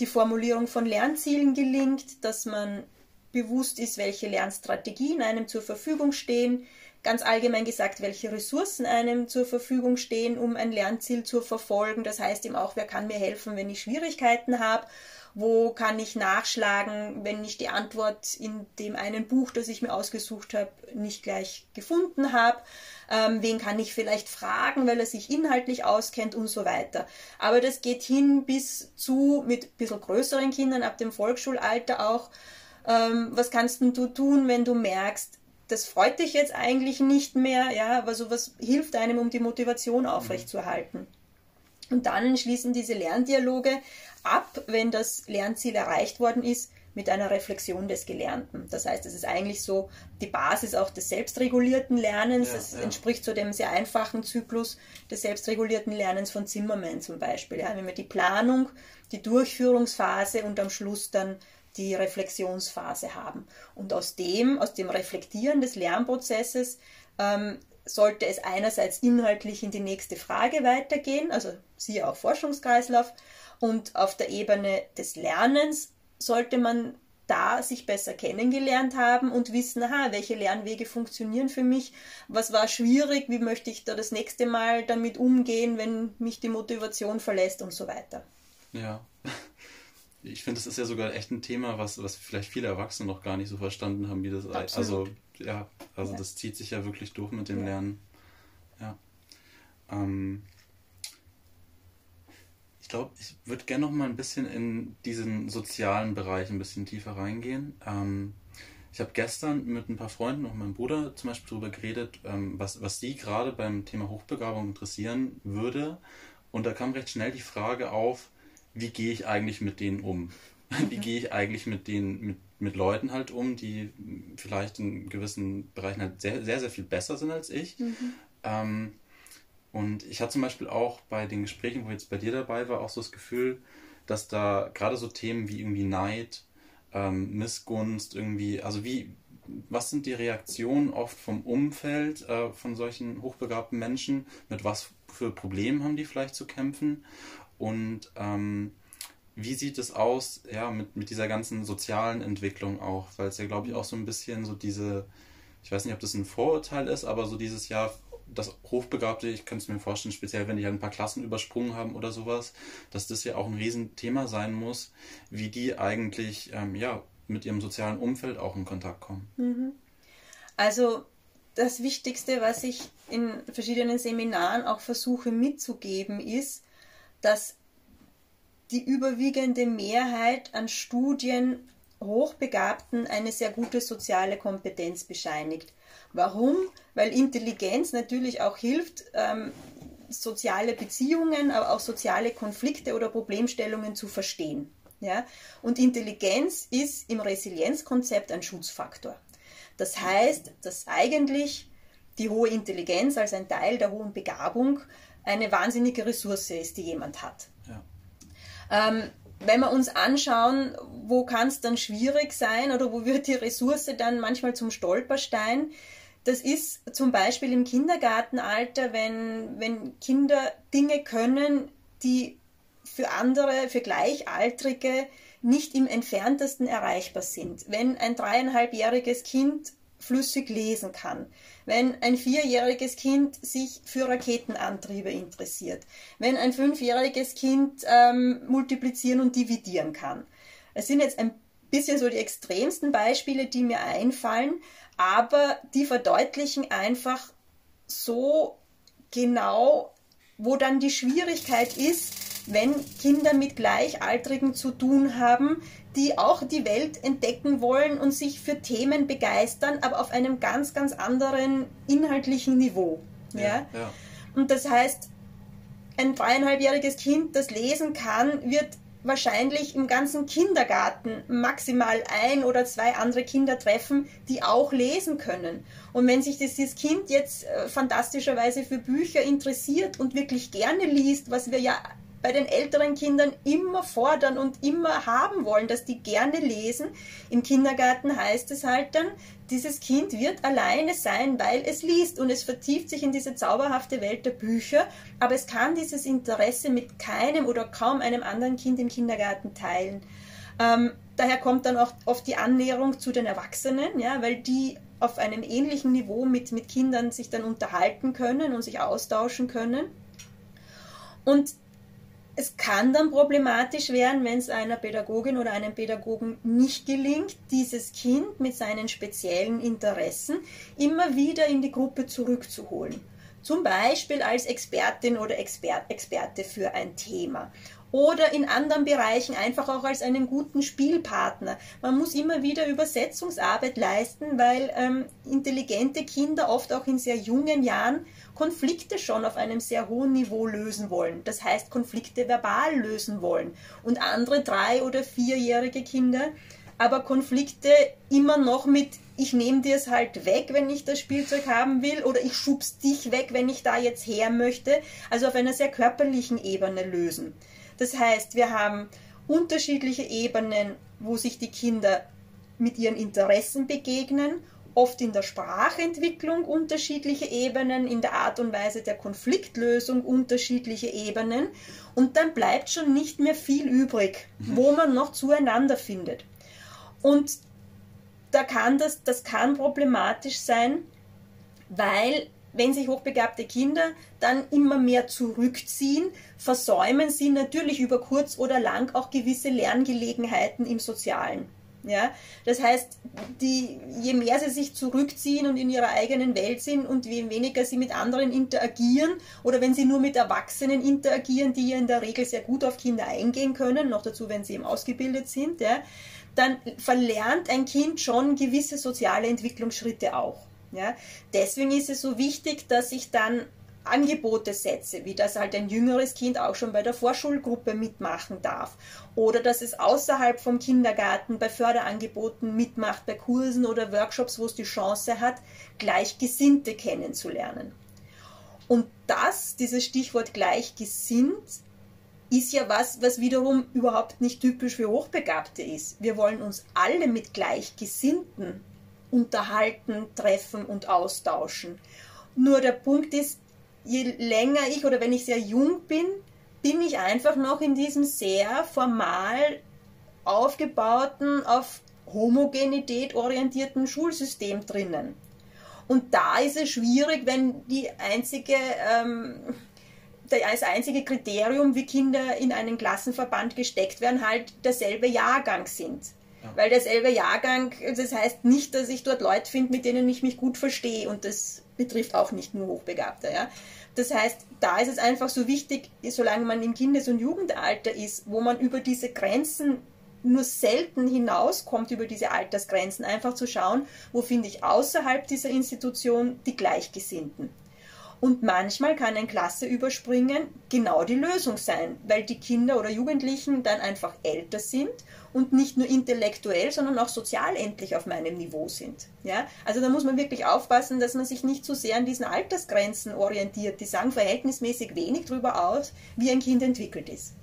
die Formulierung von Lernzielen gelingt, dass man bewusst ist, welche Lernstrategien einem zur Verfügung stehen, ganz allgemein gesagt, welche Ressourcen einem zur Verfügung stehen, um ein Lernziel zu verfolgen. Das heißt eben auch, wer kann mir helfen, wenn ich Schwierigkeiten habe wo kann ich nachschlagen, wenn ich die Antwort in dem einen Buch, das ich mir ausgesucht habe, nicht gleich gefunden habe. Ähm, wen kann ich vielleicht fragen, weil er sich inhaltlich auskennt und so weiter. Aber das geht hin bis zu mit ein bisschen größeren Kindern ab dem Volksschulalter auch. Ähm, was kannst du tun, wenn du merkst, das freut dich jetzt eigentlich nicht mehr, ja, aber sowas hilft einem, um die Motivation aufrechtzuerhalten. Und dann schließen diese Lerndialoge ab, wenn das Lernziel erreicht worden ist, mit einer Reflexion des Gelernten. Das heißt, es ist eigentlich so die Basis auch des selbstregulierten Lernens. Ja, ja. entspricht so dem sehr einfachen Zyklus des selbstregulierten Lernens von Zimmermann zum Beispiel. Ja, wenn wir die Planung, die Durchführungsphase und am Schluss dann die Reflexionsphase haben. Und aus dem, aus dem Reflektieren des Lernprozesses ähm, sollte es einerseits inhaltlich in die nächste Frage weitergehen, also siehe auch Forschungskreislauf, und auf der Ebene des Lernens sollte man da sich besser kennengelernt haben und wissen, aha, welche Lernwege funktionieren für mich, was war schwierig, wie möchte ich da das nächste Mal damit umgehen, wenn mich die Motivation verlässt und so weiter. Ja. (laughs) Ich finde, das ist ja sogar echt ein Thema, was, was vielleicht viele Erwachsene noch gar nicht so verstanden haben, wie das Absolut. also ja, also ja. das zieht sich ja wirklich durch mit dem ja. Lernen. Ja. Ähm, ich glaube, ich würde gerne noch mal ein bisschen in diesen sozialen Bereich ein bisschen tiefer reingehen. Ähm, ich habe gestern mit ein paar Freunden, auch meinem Bruder zum Beispiel, darüber geredet, ähm, was, was sie gerade beim Thema Hochbegabung interessieren würde. Und da kam recht schnell die Frage auf, wie gehe ich eigentlich mit denen um? (laughs) Wie mhm. gehe ich eigentlich mit denen, mit, mit Leuten halt um, die vielleicht in gewissen Bereichen halt sehr, sehr, sehr viel besser sind als ich? Mhm. Ähm, und ich hatte zum Beispiel auch bei den Gesprächen, wo jetzt bei dir dabei war, auch so das Gefühl, dass da gerade so Themen wie irgendwie Neid, ähm, Missgunst, irgendwie, also wie, was sind die Reaktionen oft vom Umfeld äh, von solchen hochbegabten Menschen? Mit was für Problemen haben die vielleicht zu kämpfen? Und ähm, wie sieht es aus, ja, mit, mit dieser ganzen sozialen Entwicklung auch? Weil es ja, glaube ich, auch so ein bisschen so diese, ich weiß nicht, ob das ein Vorurteil ist, aber so dieses Jahr, das Hochbegabte, ich könnte es mir vorstellen, speziell wenn die halt ein paar Klassen übersprungen haben oder sowas, dass das ja auch ein Riesenthema sein muss, wie die eigentlich, ähm, ja, mit ihrem sozialen Umfeld auch in Kontakt kommen. Mhm. Also das Wichtigste, was ich in verschiedenen Seminaren auch versuche mitzugeben, ist, dass die überwiegende Mehrheit an Studien Hochbegabten eine sehr gute soziale Kompetenz bescheinigt. Warum? Weil Intelligenz natürlich auch hilft, ähm, soziale Beziehungen, aber auch soziale Konflikte oder Problemstellungen zu verstehen. Ja? Und Intelligenz ist im Resilienzkonzept ein Schutzfaktor. Das heißt, dass eigentlich die hohe Intelligenz als ein Teil der hohen Begabung eine wahnsinnige Ressource ist, die jemand hat. Ähm, wenn wir uns anschauen, wo kann es dann schwierig sein oder wo wird die Ressource dann manchmal zum Stolperstein, das ist zum Beispiel im Kindergartenalter, wenn, wenn Kinder Dinge können, die für andere, für Gleichaltrige nicht im entferntesten erreichbar sind. Wenn ein dreieinhalbjähriges Kind flüssig lesen kann, wenn ein vierjähriges Kind sich für Raketenantriebe interessiert, wenn ein fünfjähriges Kind ähm, multiplizieren und dividieren kann. Es sind jetzt ein bisschen so die extremsten Beispiele, die mir einfallen, aber die verdeutlichen einfach so genau, wo dann die Schwierigkeit ist, wenn Kinder mit Gleichaltrigen zu tun haben, die auch die Welt entdecken wollen und sich für Themen begeistern, aber auf einem ganz, ganz anderen inhaltlichen Niveau. Ja, ja? ja. Und das heißt, ein dreieinhalbjähriges Kind, das lesen kann, wird wahrscheinlich im ganzen Kindergarten maximal ein oder zwei andere Kinder treffen, die auch lesen können. Und wenn sich dieses Kind jetzt äh, fantastischerweise für Bücher interessiert und wirklich gerne liest, was wir ja bei den älteren Kindern immer fordern und immer haben wollen, dass die gerne lesen. Im Kindergarten heißt es halt dann, dieses Kind wird alleine sein, weil es liest und es vertieft sich in diese zauberhafte Welt der Bücher, aber es kann dieses Interesse mit keinem oder kaum einem anderen Kind im Kindergarten teilen. Ähm, daher kommt dann auch oft die Annäherung zu den Erwachsenen, ja, weil die auf einem ähnlichen Niveau mit, mit Kindern sich dann unterhalten können und sich austauschen können. Und es kann dann problematisch werden, wenn es einer Pädagogin oder einem Pädagogen nicht gelingt, dieses Kind mit seinen speziellen Interessen immer wieder in die Gruppe zurückzuholen. Zum Beispiel als Expertin oder Expert, Experte für ein Thema oder in anderen Bereichen einfach auch als einen guten Spielpartner. Man muss immer wieder Übersetzungsarbeit leisten, weil ähm, intelligente Kinder oft auch in sehr jungen Jahren Konflikte schon auf einem sehr hohen Niveau lösen wollen. Das heißt, Konflikte verbal lösen wollen. Und andere drei- oder vierjährige Kinder aber Konflikte immer noch mit ich nehme dir es halt weg, wenn ich das Spielzeug haben will, oder ich schub's dich weg, wenn ich da jetzt her möchte. Also auf einer sehr körperlichen Ebene lösen. Das heißt, wir haben unterschiedliche Ebenen, wo sich die Kinder mit ihren Interessen begegnen oft in der Sprachentwicklung unterschiedliche Ebenen, in der Art und Weise der Konfliktlösung unterschiedliche Ebenen und dann bleibt schon nicht mehr viel übrig, wo man noch zueinander findet. Und da kann das, das kann problematisch sein, weil wenn sich hochbegabte Kinder dann immer mehr zurückziehen, versäumen sie natürlich über kurz oder lang auch gewisse Lerngelegenheiten im Sozialen. Ja? Das heißt, die, je mehr sie sich zurückziehen und in ihrer eigenen Welt sind und je weniger sie mit anderen interagieren oder wenn sie nur mit Erwachsenen interagieren, die ja in der Regel sehr gut auf Kinder eingehen können, noch dazu, wenn sie eben ausgebildet sind, ja, dann verlernt ein Kind schon gewisse soziale Entwicklungsschritte auch. Ja? Deswegen ist es so wichtig, dass ich dann Angebote setze, wie das halt ein jüngeres Kind auch schon bei der Vorschulgruppe mitmachen darf oder dass es außerhalb vom Kindergarten bei Förderangeboten mitmacht, bei Kursen oder Workshops, wo es die Chance hat, Gleichgesinnte kennenzulernen. Und das, dieses Stichwort gleichgesinnt, ist ja was, was wiederum überhaupt nicht typisch für Hochbegabte ist. Wir wollen uns alle mit Gleichgesinnten unterhalten, treffen und austauschen. Nur der Punkt ist, je länger ich oder wenn ich sehr jung bin, bin ich einfach noch in diesem sehr formal aufgebauten, auf Homogenität orientierten Schulsystem drinnen. Und da ist es schwierig, wenn die einzige, ähm, das einzige Kriterium, wie Kinder in einen Klassenverband gesteckt werden, halt derselbe Jahrgang sind. Ja. Weil derselbe Jahrgang, das heißt nicht, dass ich dort Leute finde, mit denen ich mich gut verstehe. Und das betrifft auch nicht nur Hochbegabte. Ja? Das heißt, da ist es einfach so wichtig, solange man im Kindes- und Jugendalter ist, wo man über diese Grenzen nur selten hinauskommt, über diese Altersgrenzen, einfach zu schauen, wo finde ich außerhalb dieser Institution die Gleichgesinnten. Und manchmal kann ein Klasseüberspringen genau die Lösung sein, weil die Kinder oder Jugendlichen dann einfach älter sind und nicht nur intellektuell, sondern auch sozial endlich auf meinem Niveau sind. Ja? Also da muss man wirklich aufpassen, dass man sich nicht zu so sehr an diesen Altersgrenzen orientiert. Die sagen verhältnismäßig wenig darüber aus, wie ein Kind entwickelt ist.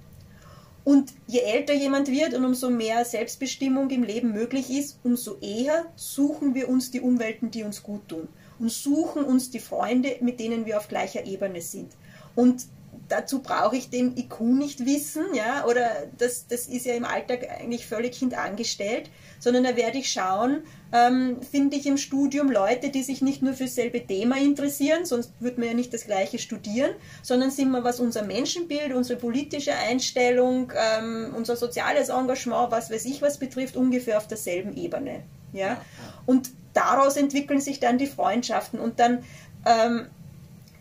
Und je älter jemand wird und umso mehr Selbstbestimmung im Leben möglich ist, umso eher suchen wir uns die Umwelten, die uns gut tun und suchen uns die Freunde, mit denen wir auf gleicher Ebene sind. Und dazu brauche ich den IQ nicht wissen, ja, oder das, das ist ja im Alltag eigentlich völlig hintangestellt, sondern da werde ich schauen, ähm, finde ich im Studium Leute, die sich nicht nur für dasselbe Thema interessieren, sonst würde man ja nicht das gleiche studieren, sondern sind wir, was unser Menschenbild, unsere politische Einstellung, ähm, unser soziales Engagement, was weiß ich was betrifft, ungefähr auf derselben Ebene. Ja? Und daraus entwickeln sich dann die Freundschaften und dann ähm,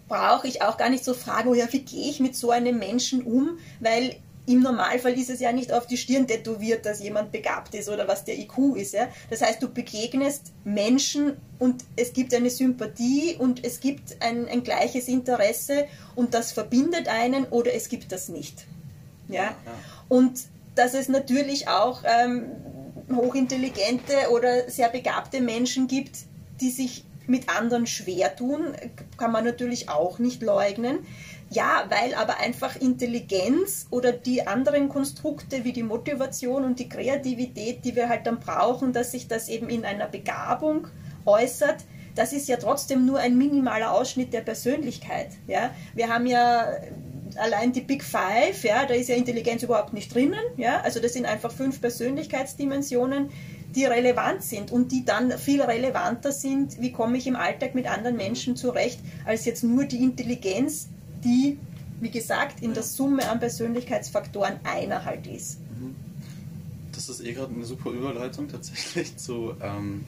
brauche ich auch gar nicht so fragen, oh ja, wie gehe ich mit so einem Menschen um, weil im Normalfall ist es ja nicht auf die Stirn tätowiert, dass jemand begabt ist oder was der IQ ist. Ja? Das heißt, du begegnest Menschen und es gibt eine Sympathie und es gibt ein, ein gleiches Interesse und das verbindet einen oder es gibt das nicht. Ja? ja. Und dass es natürlich auch ähm, hochintelligente oder sehr begabte Menschen gibt, die sich mit anderen schwer tun, kann man natürlich auch nicht leugnen. Ja, weil aber einfach Intelligenz oder die anderen Konstrukte wie die Motivation und die Kreativität, die wir halt dann brauchen, dass sich das eben in einer Begabung äußert, das ist ja trotzdem nur ein minimaler Ausschnitt der Persönlichkeit. Ja? Wir haben ja allein die Big Five, ja, da ist ja Intelligenz überhaupt nicht drinnen. Ja? Also das sind einfach fünf Persönlichkeitsdimensionen, die relevant sind und die dann viel relevanter sind, wie komme ich im Alltag mit anderen Menschen zurecht, als jetzt nur die Intelligenz, die, wie gesagt, in der Summe an Persönlichkeitsfaktoren einer halt ist. Mhm. Das ist eh gerade eine super Überleitung tatsächlich (laughs) zu ähm,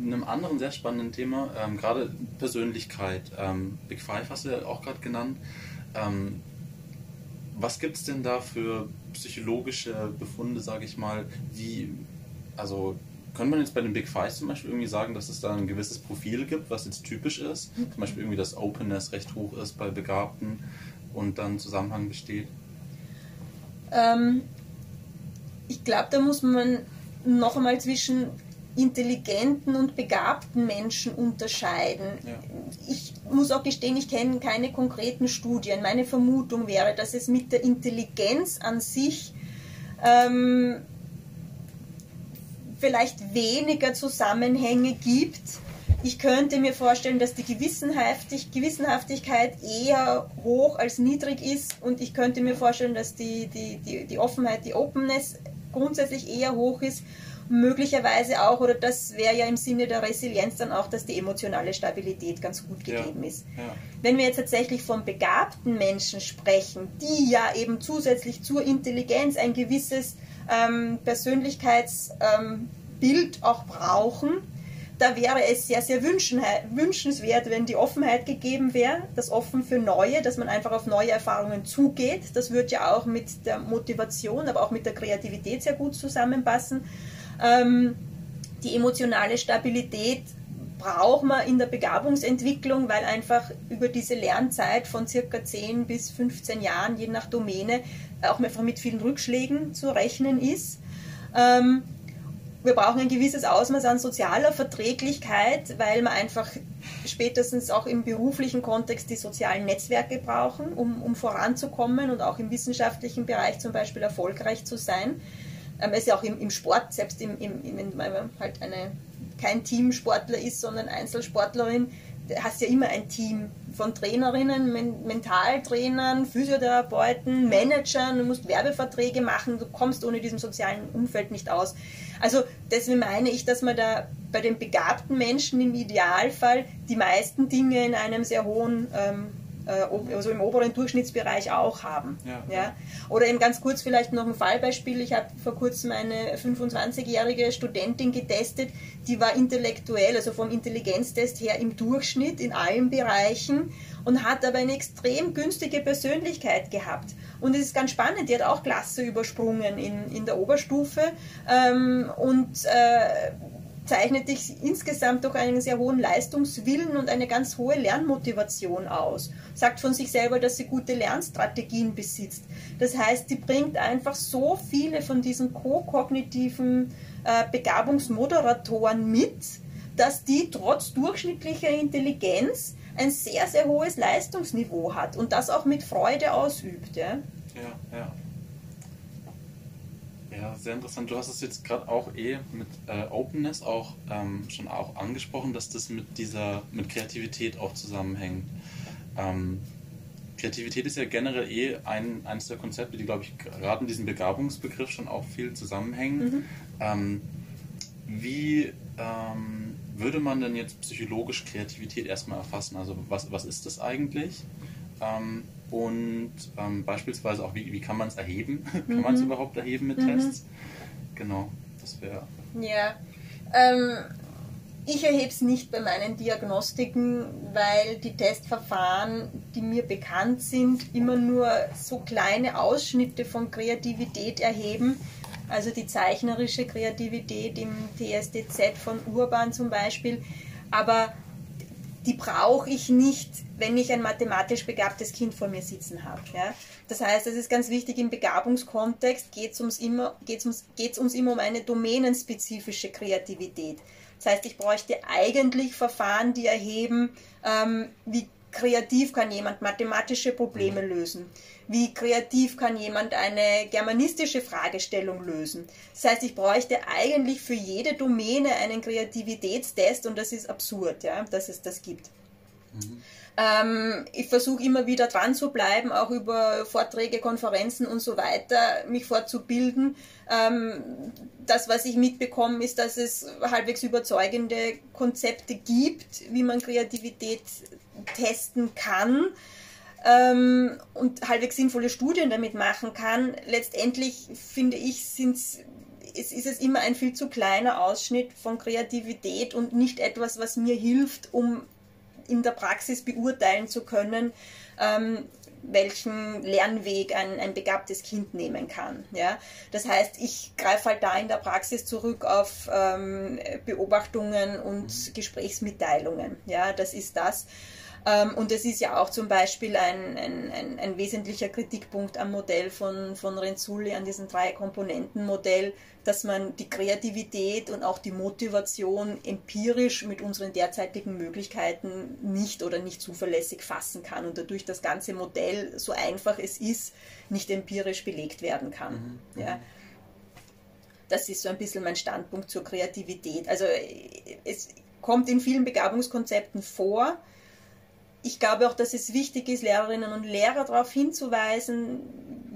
einem anderen sehr spannenden Thema, ähm, gerade Persönlichkeit. Ähm, Big Five hast du ja auch gerade genannt. Ähm, was gibt es denn da für psychologische Befunde, sage ich mal, wie, also kann man jetzt bei den Big Five zum Beispiel irgendwie sagen, dass es da ein gewisses Profil gibt, was jetzt typisch ist? Zum Beispiel irgendwie, dass Openness recht hoch ist bei Begabten und dann Zusammenhang besteht? Ähm, ich glaube, da muss man noch einmal zwischen intelligenten und begabten Menschen unterscheiden. Ja. Ich muss auch gestehen, ich kenne keine konkreten Studien. Meine Vermutung wäre, dass es mit der Intelligenz an sich ähm, vielleicht weniger Zusammenhänge gibt. Ich könnte mir vorstellen, dass die Gewissenhaftig Gewissenhaftigkeit eher hoch als niedrig ist und ich könnte mir vorstellen, dass die, die, die, die Offenheit, die Openness grundsätzlich eher hoch ist möglicherweise auch, oder das wäre ja im Sinne der Resilienz dann auch, dass die emotionale Stabilität ganz gut gegeben ja, ist. Ja. Wenn wir jetzt tatsächlich von begabten Menschen sprechen, die ja eben zusätzlich zur Intelligenz ein gewisses ähm, Persönlichkeitsbild auch brauchen, da wäre es sehr, sehr wünschenswert, wenn die Offenheit gegeben wäre, das Offen für Neue, dass man einfach auf neue Erfahrungen zugeht. Das wird ja auch mit der Motivation, aber auch mit der Kreativität sehr gut zusammenpassen. Ähm, die emotionale Stabilität braucht man in der Begabungsentwicklung, weil einfach über diese Lernzeit von circa 10 bis 15 Jahren, je nach Domäne, auch einfach mit vielen Rückschlägen zu rechnen ist. Ähm, wir brauchen ein gewisses Ausmaß an sozialer Verträglichkeit, weil wir einfach spätestens auch im beruflichen Kontext die sozialen Netzwerke brauchen, um, um voranzukommen und auch im wissenschaftlichen Bereich zum Beispiel erfolgreich zu sein. Ähm, es ist ja auch im, im Sport, selbst im, im, wenn man halt eine, kein Teamsportler ist, sondern Einzelsportlerin, hast ja immer ein Team von Trainerinnen, Men Mentaltrainern, Physiotherapeuten, Managern, du musst Werbeverträge machen, du kommst ohne diesem sozialen Umfeld nicht aus. Also deswegen meine ich, dass man da bei den begabten Menschen im Idealfall die meisten Dinge in einem sehr hohen ähm, äh, also im oberen Durchschnittsbereich auch haben. Ja. ja. Oder eben ganz kurz vielleicht noch ein Fallbeispiel. Ich habe vor kurzem eine 25-jährige Studentin getestet, die war intellektuell, also vom Intelligenztest her im Durchschnitt in allen Bereichen und hat aber eine extrem günstige Persönlichkeit gehabt. Und es ist ganz spannend, die hat auch Klasse übersprungen in, in der Oberstufe ähm, und äh, zeichnet sich insgesamt durch einen sehr hohen Leistungswillen und eine ganz hohe Lernmotivation aus. Sagt von sich selber, dass sie gute Lernstrategien besitzt. Das heißt, sie bringt einfach so viele von diesen ko-kognitiven äh, Begabungsmoderatoren mit, dass die trotz durchschnittlicher Intelligenz ein sehr, sehr hohes Leistungsniveau hat und das auch mit Freude ausübt. Ja, ja. ja. Ja, sehr interessant. Du hast es jetzt gerade auch eh mit äh, Openness auch ähm, schon auch angesprochen, dass das mit dieser, mit Kreativität auch zusammenhängt. Ähm, Kreativität ist ja generell eh ein, eines der Konzepte, die, glaube ich, gerade in diesem Begabungsbegriff schon auch viel zusammenhängen. Mhm. Ähm, wie ähm, würde man denn jetzt psychologisch Kreativität erstmal erfassen? Also was, was ist das eigentlich? Und ähm, beispielsweise auch, wie, wie kann man es erheben? (laughs) kann man es mhm. überhaupt erheben mit mhm. Tests? Genau, das wäre. Ja, ähm, ich erhebe es nicht bei meinen Diagnostiken, weil die Testverfahren, die mir bekannt sind, immer nur so kleine Ausschnitte von Kreativität erheben. Also die zeichnerische Kreativität im TSDZ von Urban zum Beispiel. Aber die brauche ich nicht, wenn ich ein mathematisch begabtes Kind vor mir sitzen habe. Ja? Das heißt, es ist ganz wichtig, im Begabungskontext geht es uns, immer, geht's uns, geht's uns immer um eine domänenspezifische Kreativität. Das heißt, ich bräuchte eigentlich Verfahren, die erheben, ähm, wie kreativ kann jemand mathematische Probleme lösen? Wie kreativ kann jemand eine germanistische Fragestellung lösen? Das heißt, ich bräuchte eigentlich für jede Domäne einen Kreativitätstest und das ist absurd, ja, dass es das gibt. Mhm. Ähm, ich versuche immer wieder dran zu bleiben, auch über Vorträge, Konferenzen und so weiter, mich fortzubilden. Ähm, das, was ich mitbekomme, ist, dass es halbwegs überzeugende Konzepte gibt, wie man Kreativität testen kann ähm, und halbwegs sinnvolle Studien damit machen kann. Letztendlich finde ich, sind's es ist es immer ein viel zu kleiner Ausschnitt von Kreativität und nicht etwas, was mir hilft, um in der Praxis beurteilen zu können, ähm, welchen Lernweg ein, ein begabtes Kind nehmen kann. Ja? Das heißt, ich greife halt da in der Praxis zurück auf ähm, Beobachtungen und Gesprächsmitteilungen. Ja? Das ist das. Ähm, und es ist ja auch zum Beispiel ein, ein, ein, ein, wesentlicher Kritikpunkt am Modell von, von Renzulli, an diesem Drei-Komponenten-Modell, dass man die Kreativität und auch die Motivation empirisch mit unseren derzeitigen Möglichkeiten nicht oder nicht zuverlässig fassen kann und dadurch das ganze Modell, so einfach es ist, nicht empirisch belegt werden kann. Mhm. Ja. Das ist so ein bisschen mein Standpunkt zur Kreativität. Also es kommt in vielen Begabungskonzepten vor, ich glaube auch, dass es wichtig ist, Lehrerinnen und Lehrer darauf hinzuweisen,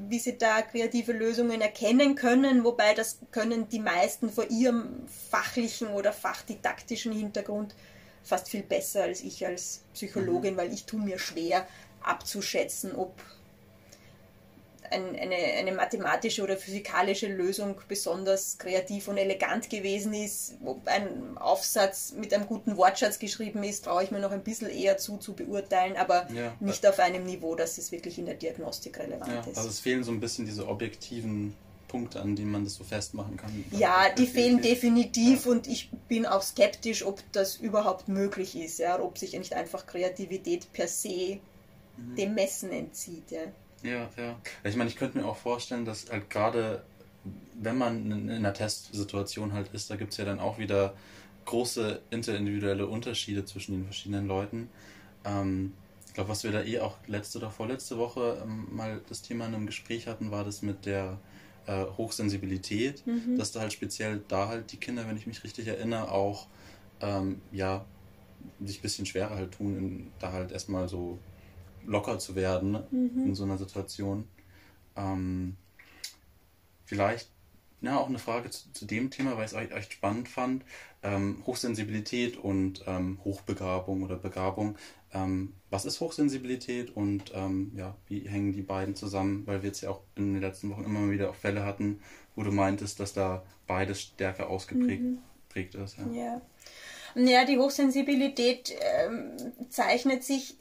wie sie da kreative Lösungen erkennen können, wobei das können die meisten vor ihrem fachlichen oder fachdidaktischen Hintergrund fast viel besser als ich als Psychologin, mhm. weil ich tue mir schwer abzuschätzen, ob ein, eine, eine mathematische oder physikalische Lösung besonders kreativ und elegant gewesen ist, ob ein Aufsatz mit einem guten Wortschatz geschrieben ist, traue ich mir noch ein bisschen eher zu, zu beurteilen, aber ja, nicht auf einem Niveau, dass es wirklich in der Diagnostik relevant ja, ist. Also es fehlen so ein bisschen diese objektiven Punkte, an denen man das so festmachen kann. Ja, die fehlen definitiv ja. und ich bin auch skeptisch, ob das überhaupt möglich ist, ja, ob sich nicht einfach Kreativität per se mhm. dem Messen entzieht. Ja. Ja, ja. Ich meine, ich könnte mir auch vorstellen, dass halt gerade, wenn man in einer Testsituation halt ist, da gibt es ja dann auch wieder große interindividuelle Unterschiede zwischen den verschiedenen Leuten. Ähm, ich glaube, was wir da eh auch letzte oder vorletzte Woche ähm, mal das Thema in einem Gespräch hatten, war das mit der äh, Hochsensibilität, mhm. dass da halt speziell da halt die Kinder, wenn ich mich richtig erinnere, auch ähm, ja, sich ein bisschen schwerer halt tun, in, da halt erstmal so locker zu werden mhm. in so einer Situation. Ähm, vielleicht ja, auch eine Frage zu, zu, dem Thema, weil ich es echt spannend fand. Ähm, Hochsensibilität und ähm, Hochbegabung oder Begabung. Ähm, was ist Hochsensibilität und ähm, ja, wie hängen die beiden zusammen? Weil wir jetzt ja auch in den letzten Wochen immer wieder auch Fälle hatten, wo du meintest, dass da beides stärker ausgeprägt mhm. ist. Ja. ja. Ja, die Hochsensibilität ähm, zeichnet sich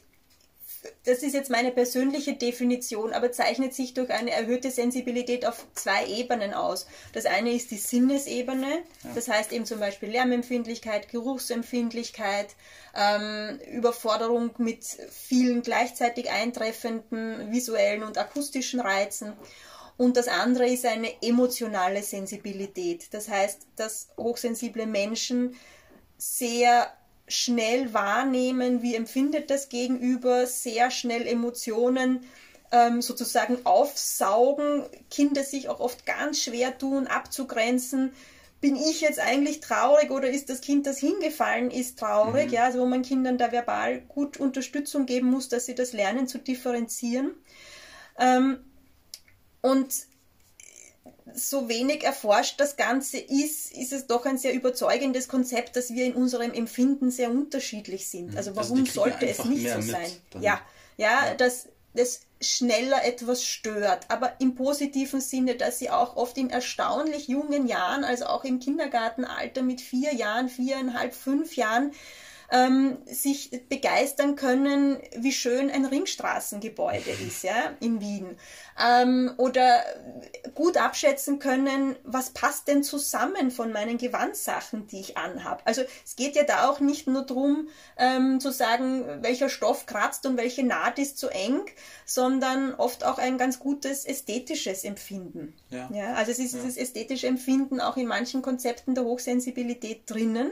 das ist jetzt meine persönliche Definition, aber zeichnet sich durch eine erhöhte Sensibilität auf zwei Ebenen aus. Das eine ist die Sinnesebene, ja. das heißt eben zum Beispiel Lärmempfindlichkeit, Geruchsempfindlichkeit, ähm, Überforderung mit vielen gleichzeitig eintreffenden visuellen und akustischen Reizen. Und das andere ist eine emotionale Sensibilität. Das heißt, dass hochsensible Menschen sehr schnell wahrnehmen, wie empfindet das Gegenüber, sehr schnell Emotionen ähm, sozusagen aufsaugen, Kinder sich auch oft ganz schwer tun, abzugrenzen, bin ich jetzt eigentlich traurig oder ist das Kind, das hingefallen ist, traurig? Mhm. Ja, also wo man Kindern da verbal gut Unterstützung geben muss, dass sie das lernen zu differenzieren. Ähm, und so wenig erforscht das Ganze ist, ist es doch ein sehr überzeugendes Konzept, dass wir in unserem Empfinden sehr unterschiedlich sind. Mhm. Also, also warum also sollte es nicht so sein? Ja, ja, ja, dass das schneller etwas stört, aber im positiven Sinne, dass sie auch oft in erstaunlich jungen Jahren, also auch im Kindergartenalter mit vier Jahren, viereinhalb, fünf Jahren, ähm, sich begeistern können, wie schön ein Ringstraßengebäude ist, ja, in Wien. Ähm, oder gut abschätzen können, was passt denn zusammen von meinen Gewandsachen, die ich anhabe. Also es geht ja da auch nicht nur darum, ähm, zu sagen, welcher Stoff kratzt und welche Naht ist zu eng, sondern oft auch ein ganz gutes ästhetisches Empfinden. Ja. ja also es ist ja. dieses ästhetische Empfinden auch in manchen Konzepten der Hochsensibilität drinnen.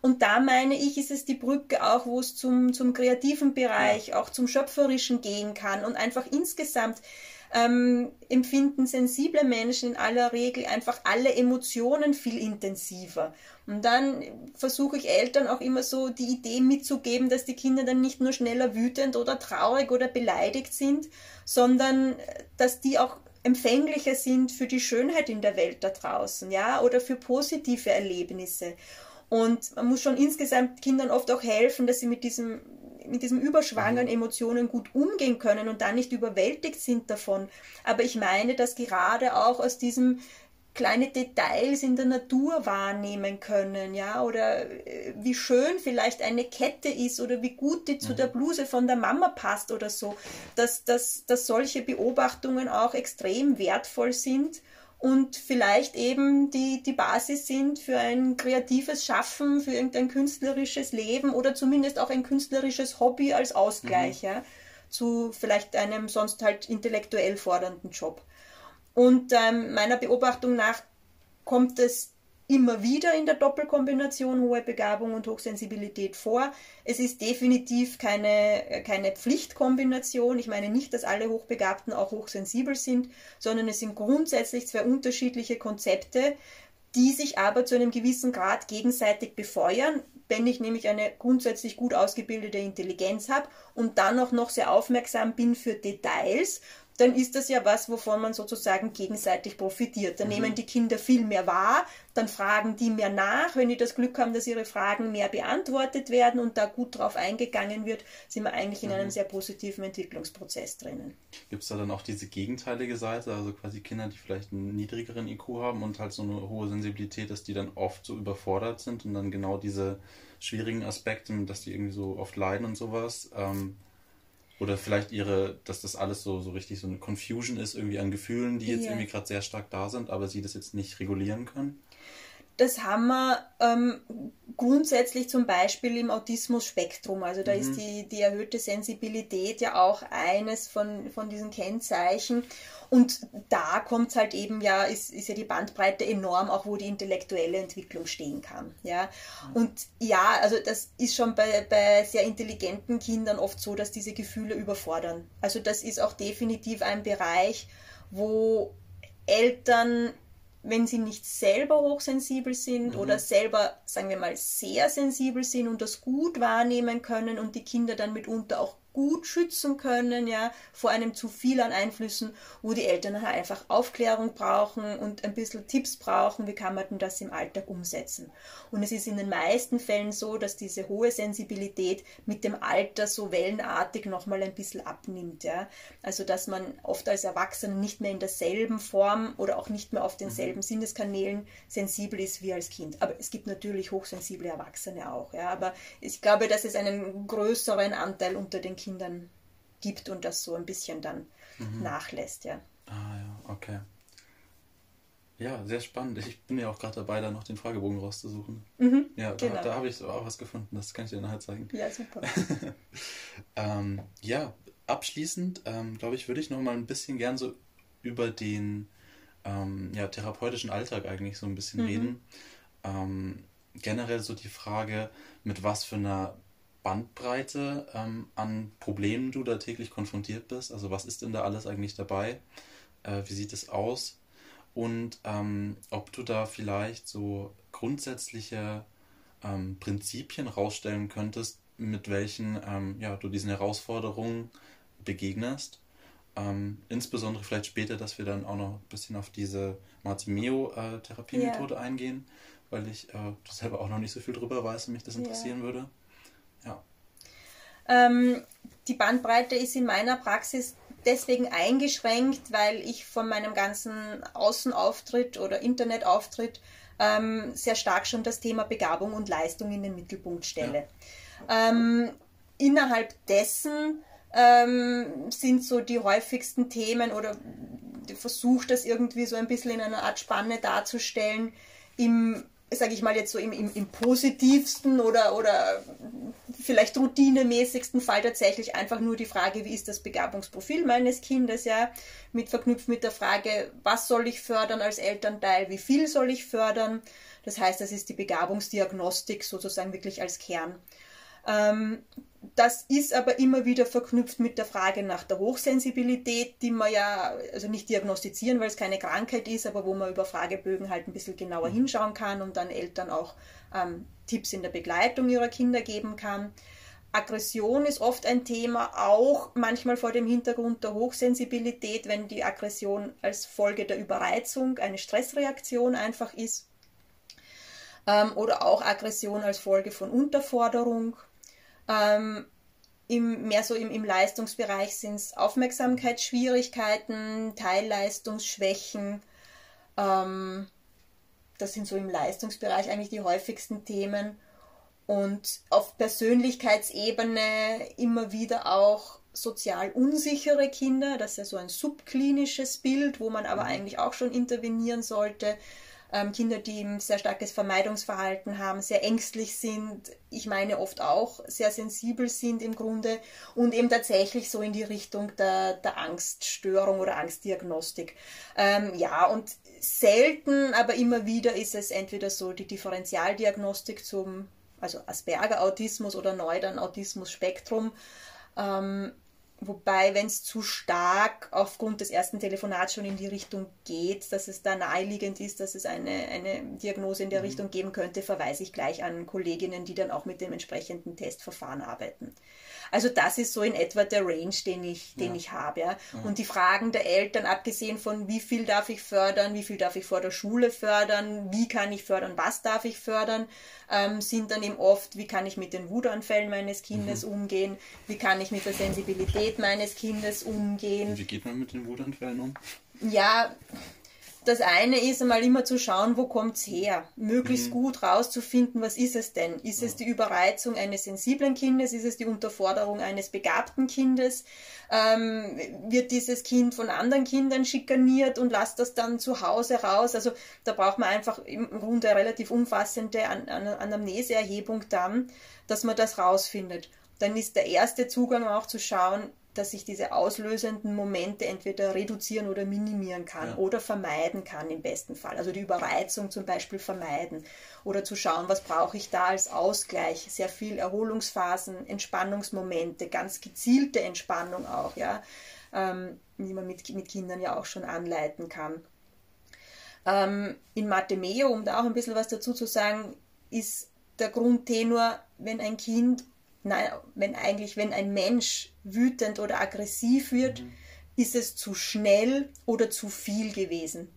Und da meine ich, ist es die Brücke auch, wo es zum, zum kreativen Bereich, auch zum schöpferischen gehen kann und einfach insgesamt ähm, empfinden sensible Menschen in aller Regel einfach alle Emotionen viel intensiver. Und dann versuche ich Eltern auch immer so die Idee mitzugeben, dass die Kinder dann nicht nur schneller wütend oder traurig oder beleidigt sind, sondern dass die auch empfänglicher sind für die Schönheit in der Welt da draußen, ja, oder für positive Erlebnisse. Und man muss schon insgesamt Kindern oft auch helfen, dass sie mit diesem mit diesem überschwangeren mhm. Emotionen gut umgehen können und dann nicht überwältigt sind davon. Aber ich meine, dass gerade auch aus diesem kleine Details in der Natur wahrnehmen können, ja, oder äh, wie schön vielleicht eine Kette ist oder wie gut die zu der mhm. Bluse von der Mama passt oder so, dass, dass, dass solche Beobachtungen auch extrem wertvoll sind und vielleicht eben die, die Basis sind für ein kreatives Schaffen, für irgendein künstlerisches Leben oder zumindest auch ein künstlerisches Hobby als Ausgleich mhm. ja, zu vielleicht einem sonst halt intellektuell fordernden Job. Und ähm, meiner Beobachtung nach kommt es immer wieder in der Doppelkombination hohe Begabung und Hochsensibilität vor. Es ist definitiv keine, keine Pflichtkombination. Ich meine nicht, dass alle Hochbegabten auch hochsensibel sind, sondern es sind grundsätzlich zwei unterschiedliche Konzepte, die sich aber zu einem gewissen Grad gegenseitig befeuern. Wenn ich nämlich eine grundsätzlich gut ausgebildete Intelligenz habe und dann auch noch sehr aufmerksam bin für Details, dann ist das ja was, wovon man sozusagen gegenseitig profitiert. Dann mhm. nehmen die Kinder viel mehr wahr, dann fragen die mehr nach. Wenn die das Glück haben, dass ihre Fragen mehr beantwortet werden und da gut drauf eingegangen wird, sind wir eigentlich in mhm. einem sehr positiven Entwicklungsprozess drinnen. Gibt es da dann auch diese gegenteilige Seite, also quasi Kinder, die vielleicht einen niedrigeren IQ haben und halt so eine hohe Sensibilität, dass die dann oft so überfordert sind und dann genau diese schwierigen Aspekte, dass die irgendwie so oft leiden und sowas, ähm, oder vielleicht ihre, dass das alles so, so richtig so eine Confusion ist, irgendwie an Gefühlen, die jetzt yeah. irgendwie gerade sehr stark da sind, aber sie das jetzt nicht regulieren können? Das haben wir ähm, grundsätzlich zum Beispiel im Autismus-Spektrum. Also da mhm. ist die, die erhöhte Sensibilität ja auch eines von, von diesen Kennzeichen. Und da kommt es halt eben ja, ist, ist ja die Bandbreite enorm, auch wo die intellektuelle Entwicklung stehen kann. Ja. Und ja, also das ist schon bei, bei sehr intelligenten Kindern oft so, dass diese Gefühle überfordern. Also das ist auch definitiv ein Bereich, wo Eltern wenn sie nicht selber hochsensibel sind mhm. oder selber, sagen wir mal, sehr sensibel sind und das gut wahrnehmen können und die Kinder dann mitunter auch gut schützen können, ja, vor einem zu viel an Einflüssen, wo die Eltern einfach Aufklärung brauchen und ein bisschen Tipps brauchen, wie kann man denn das im Alltag umsetzen. Und es ist in den meisten Fällen so, dass diese hohe Sensibilität mit dem Alter so wellenartig nochmal ein bisschen abnimmt, ja. Also, dass man oft als Erwachsener nicht mehr in derselben Form oder auch nicht mehr auf denselben mhm. Sinneskanälen sensibel ist wie als Kind. Aber es gibt natürlich hochsensible Erwachsene auch, ja. Aber ich glaube, dass es einen größeren Anteil unter den Kindern Kindern gibt und das so ein bisschen dann mhm. nachlässt, ja. Ah ja, okay. Ja, sehr spannend. Ich bin ja auch gerade dabei, da noch den Fragebogen rauszusuchen. Mhm, ja, da, genau. da habe ich auch was gefunden. Das kann ich dir nachher zeigen. Ja, super. (laughs) ähm, ja, abschließend, ähm, glaube ich, würde ich noch mal ein bisschen gern so über den ähm, ja, therapeutischen Alltag eigentlich so ein bisschen mhm. reden. Ähm, generell so die Frage, mit was für einer Bandbreite ähm, an Problemen du da täglich konfrontiert bist? Also was ist denn da alles eigentlich dabei? Äh, wie sieht es aus? und ähm, ob du da vielleicht so grundsätzliche ähm, Prinzipien rausstellen könntest, mit welchen ähm, ja, du diesen Herausforderungen begegnest. Ähm, insbesondere vielleicht später, dass wir dann auch noch ein bisschen auf diese Martimeo-Therapiemethode äh, yeah. eingehen, weil ich äh, selber auch noch nicht so viel drüber weiß und mich das interessieren yeah. würde. Ja. Ähm, die Bandbreite ist in meiner Praxis deswegen eingeschränkt, weil ich von meinem ganzen Außenauftritt oder Internetauftritt ähm, sehr stark schon das Thema Begabung und Leistung in den Mittelpunkt stelle. Ja. Ähm, innerhalb dessen ähm, sind so die häufigsten Themen oder versuche das irgendwie so ein bisschen in einer Art Spanne darzustellen im sage ich mal jetzt so im, im, im, positivsten oder, oder vielleicht routinemäßigsten Fall tatsächlich einfach nur die Frage, wie ist das Begabungsprofil meines Kindes, ja, mit verknüpft mit der Frage, was soll ich fördern als Elternteil, wie viel soll ich fördern. Das heißt, das ist die Begabungsdiagnostik sozusagen wirklich als Kern. Ähm, das ist aber immer wieder verknüpft mit der Frage nach der Hochsensibilität, die man ja, also nicht diagnostizieren, weil es keine Krankheit ist, aber wo man über Fragebögen halt ein bisschen genauer mhm. hinschauen kann und dann Eltern auch ähm, Tipps in der Begleitung ihrer Kinder geben kann. Aggression ist oft ein Thema, auch manchmal vor dem Hintergrund der Hochsensibilität, wenn die Aggression als Folge der Überreizung eine Stressreaktion einfach ist. Ähm, oder auch Aggression als Folge von Unterforderung ähm, im, mehr so im, im Leistungsbereich sind es Aufmerksamkeitsschwierigkeiten, Teilleistungsschwächen. Ähm, das sind so im Leistungsbereich eigentlich die häufigsten Themen. Und auf Persönlichkeitsebene immer wieder auch sozial unsichere Kinder. Das ist ja so ein subklinisches Bild, wo man aber mhm. eigentlich auch schon intervenieren sollte ähm, Kinder, die ein sehr starkes Vermeidungsverhalten haben, sehr ängstlich sind, ich meine oft auch sehr sensibel sind im Grunde und eben tatsächlich so in die Richtung der, der Angststörung oder Angstdiagnostik. Ähm, ja, und selten, aber immer wieder ist es entweder so die Differentialdiagnostik zum, also Asperger-Autismus oder neu dann Autismus-Spektrum. Ähm, Wobei, wenn es zu stark aufgrund des ersten Telefonats schon in die Richtung geht, dass es da naheliegend ist, dass es eine, eine Diagnose in der mhm. Richtung geben könnte, verweise ich gleich an Kolleginnen, die dann auch mit dem entsprechenden Testverfahren arbeiten. Also das ist so in etwa der Range, den ich, den ja. ich habe. Ja. Und die Fragen der Eltern, abgesehen von wie viel darf ich fördern, wie viel darf ich vor der Schule fördern, wie kann ich fördern, was darf ich fördern, ähm, sind dann eben oft, wie kann ich mit den Wutanfällen meines Kindes mhm. umgehen, wie kann ich mit der Sensibilität meines Kindes umgehen. Wie geht man mit den Wutanfällen um? Ja, das eine ist einmal immer zu schauen, wo kommt es her. Möglichst mhm. gut rauszufinden, was ist es denn? Ist ja. es die Überreizung eines sensiblen Kindes? Ist es die Unterforderung eines begabten Kindes? Ähm, wird dieses Kind von anderen Kindern schikaniert und lasst das dann zu Hause raus? Also da braucht man einfach im Grunde eine relativ umfassende An An Anamneseerhebung dann, dass man das rausfindet. Dann ist der erste Zugang auch zu schauen, dass ich diese auslösenden Momente entweder reduzieren oder minimieren kann ja. oder vermeiden kann im besten Fall. Also die Überreizung zum Beispiel vermeiden oder zu schauen, was brauche ich da als Ausgleich. Sehr viel Erholungsphasen, Entspannungsmomente, ganz gezielte Entspannung auch, ja, ähm, die man mit, mit Kindern ja auch schon anleiten kann. Ähm, in Matemeo, um da auch ein bisschen was dazu zu sagen, ist der Grundtenor, wenn ein Kind nein, wenn eigentlich, wenn ein Mensch wütend oder aggressiv wird, mhm. ist es zu schnell oder zu viel gewesen.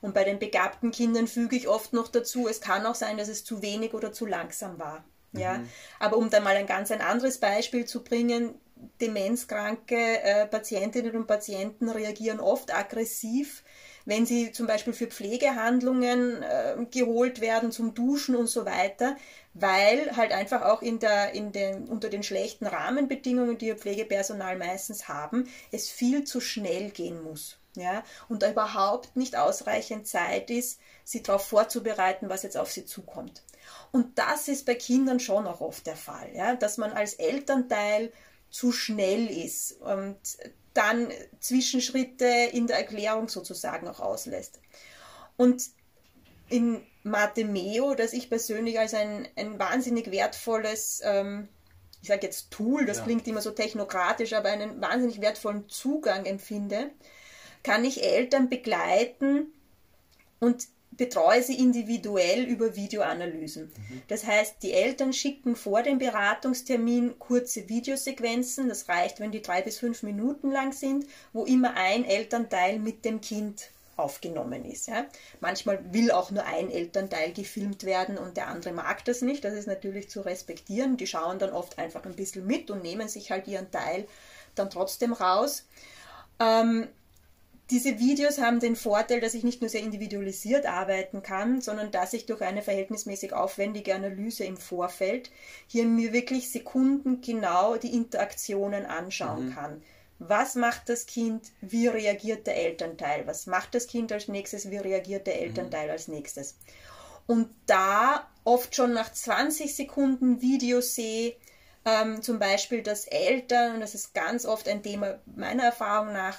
Und bei den begabten Kindern füge ich oft noch dazu, es kann auch sein, dass es zu wenig oder zu langsam war. Ja? Mhm. Aber um da mal ein ganz ein anderes Beispiel zu bringen, demenzkranke äh, Patientinnen und Patienten reagieren oft aggressiv, wenn sie zum Beispiel für Pflegehandlungen äh, geholt werden, zum Duschen und so weiter, weil halt einfach auch in der, in den, unter den schlechten Rahmenbedingungen, die ihr Pflegepersonal meistens haben, es viel zu schnell gehen muss. Ja, und da überhaupt nicht ausreichend Zeit ist, sie darauf vorzubereiten, was jetzt auf sie zukommt. Und das ist bei Kindern schon auch oft der Fall, ja, dass man als Elternteil zu schnell ist und dann Zwischenschritte in der Erklärung sozusagen auch auslässt. Und in Matemeo, das ich persönlich als ein, ein wahnsinnig wertvolles, ähm, ich sage jetzt Tool, das ja. klingt immer so technokratisch, aber einen wahnsinnig wertvollen Zugang empfinde, kann ich Eltern begleiten, und betreue sie individuell über Videoanalysen. Mhm. Das heißt, die Eltern schicken vor dem Beratungstermin kurze Videosequenzen. Das reicht, wenn die drei bis fünf Minuten lang sind, wo immer ein Elternteil mit dem Kind aufgenommen ist. Ja. Manchmal will auch nur ein Elternteil gefilmt werden und der andere mag das nicht. Das ist natürlich zu respektieren. Die schauen dann oft einfach ein bisschen mit und nehmen sich halt ihren Teil dann trotzdem raus. Ähm, diese Videos haben den Vorteil, dass ich nicht nur sehr individualisiert arbeiten kann, sondern dass ich durch eine verhältnismäßig aufwendige Analyse im Vorfeld hier mir wirklich sekundengenau die Interaktionen anschauen mhm. kann. Was macht das Kind? Wie reagiert der Elternteil? Was macht das Kind als nächstes? Wie reagiert der Elternteil mhm. als nächstes? Und da oft schon nach 20 Sekunden Video sehe, ähm, zum Beispiel, dass Eltern, und das ist ganz oft ein Thema meiner Erfahrung nach,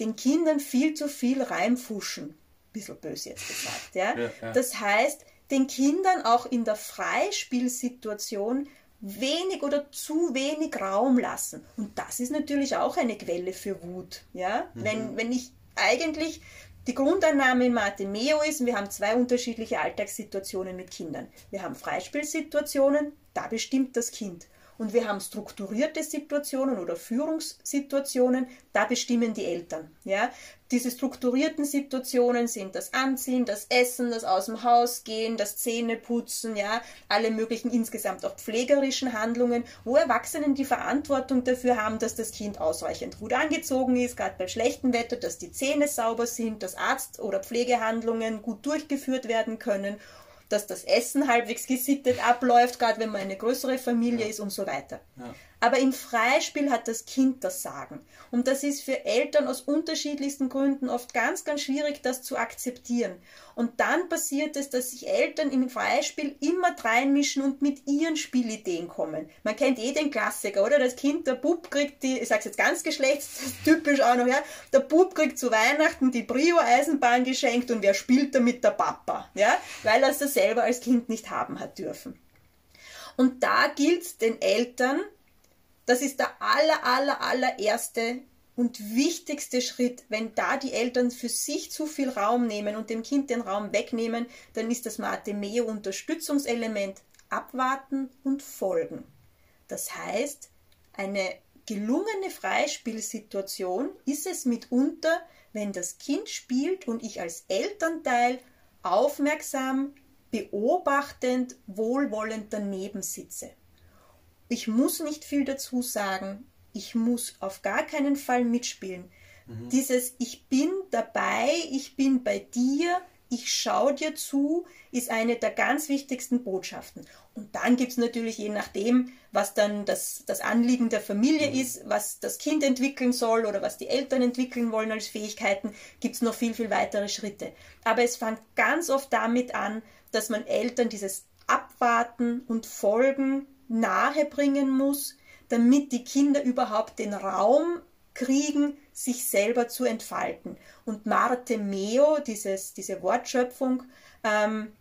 den Kindern viel zu viel reinfuschen. Bisschen böse jetzt gesagt. Ja? ja, ja. Das heißt, den Kindern auch in der Freispielsituation wenig oder zu wenig Raum lassen. Und das ist natürlich auch eine Quelle für Wut. Ja? Mhm. Wenn, wenn ich eigentlich die Grundannahme in Martimeo ist, wir haben zwei unterschiedliche Alltagssituationen mit Kindern. Wir haben Freispielsituationen, da bestimmt das Kind. Und wir haben strukturierte Situationen oder Führungssituationen, da bestimmen die Eltern. Ja? Diese strukturierten Situationen sind das Anziehen, das Essen, das aus dem Haus gehen, das Zähneputzen, ja, alle möglichen insgesamt auch pflegerischen Handlungen, wo Erwachsenen die Verantwortung dafür haben, dass das Kind ausreichend gut angezogen ist, gerade bei schlechtem Wetter, dass die Zähne sauber sind, dass Arzt- oder Pflegehandlungen gut durchgeführt werden können dass das Essen halbwegs gesittet abläuft, gerade wenn man eine größere Familie ja. ist und so weiter. Ja. Aber im Freispiel hat das Kind das Sagen. Und das ist für Eltern aus unterschiedlichsten Gründen oft ganz, ganz schwierig, das zu akzeptieren. Und dann passiert es, dass sich Eltern im Freispiel immer reinmischen und mit ihren Spielideen kommen. Man kennt eh den Klassiker, oder? Das Kind, der Bub kriegt die, ich sag's jetzt ganz geschlechtstypisch auch noch, ja, der Bub kriegt zu Weihnachten die Brio-Eisenbahn geschenkt und wer spielt damit der Papa, ja? Weil er es selber als Kind nicht haben hat dürfen. Und da gilt den Eltern, das ist der aller, aller, allererste und wichtigste Schritt. Wenn da die Eltern für sich zu viel Raum nehmen und dem Kind den Raum wegnehmen, dann ist das Mate-Meo Unterstützungselement abwarten und folgen. Das heißt, eine gelungene Freispielsituation ist es mitunter, wenn das Kind spielt und ich als Elternteil aufmerksam, beobachtend, wohlwollend daneben sitze. Ich muss nicht viel dazu sagen. Ich muss auf gar keinen Fall mitspielen. Mhm. Dieses Ich bin dabei, ich bin bei dir, ich schaue dir zu, ist eine der ganz wichtigsten Botschaften. Und dann gibt es natürlich, je nachdem, was dann das, das Anliegen der Familie mhm. ist, was das Kind entwickeln soll oder was die Eltern entwickeln wollen als Fähigkeiten, gibt es noch viel, viel weitere Schritte. Aber es fängt ganz oft damit an, dass man Eltern dieses Abwarten und Folgen nahebringen muss, damit die Kinder überhaupt den Raum kriegen, sich selber zu entfalten. Und Marte Meo, dieses, diese Wortschöpfung, ähm,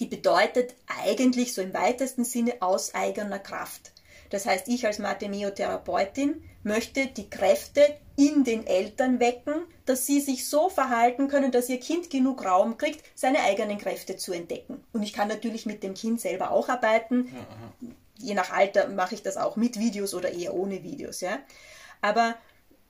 die bedeutet eigentlich so im weitesten Sinne aus eigener Kraft. Das heißt, ich als Martemeo-Therapeutin möchte die Kräfte in den Eltern wecken, dass sie sich so verhalten können, dass ihr Kind genug Raum kriegt, seine eigenen Kräfte zu entdecken. Und ich kann natürlich mit dem Kind selber auch arbeiten. Ja, je nach Alter mache ich das auch mit Videos oder eher ohne Videos, ja. Aber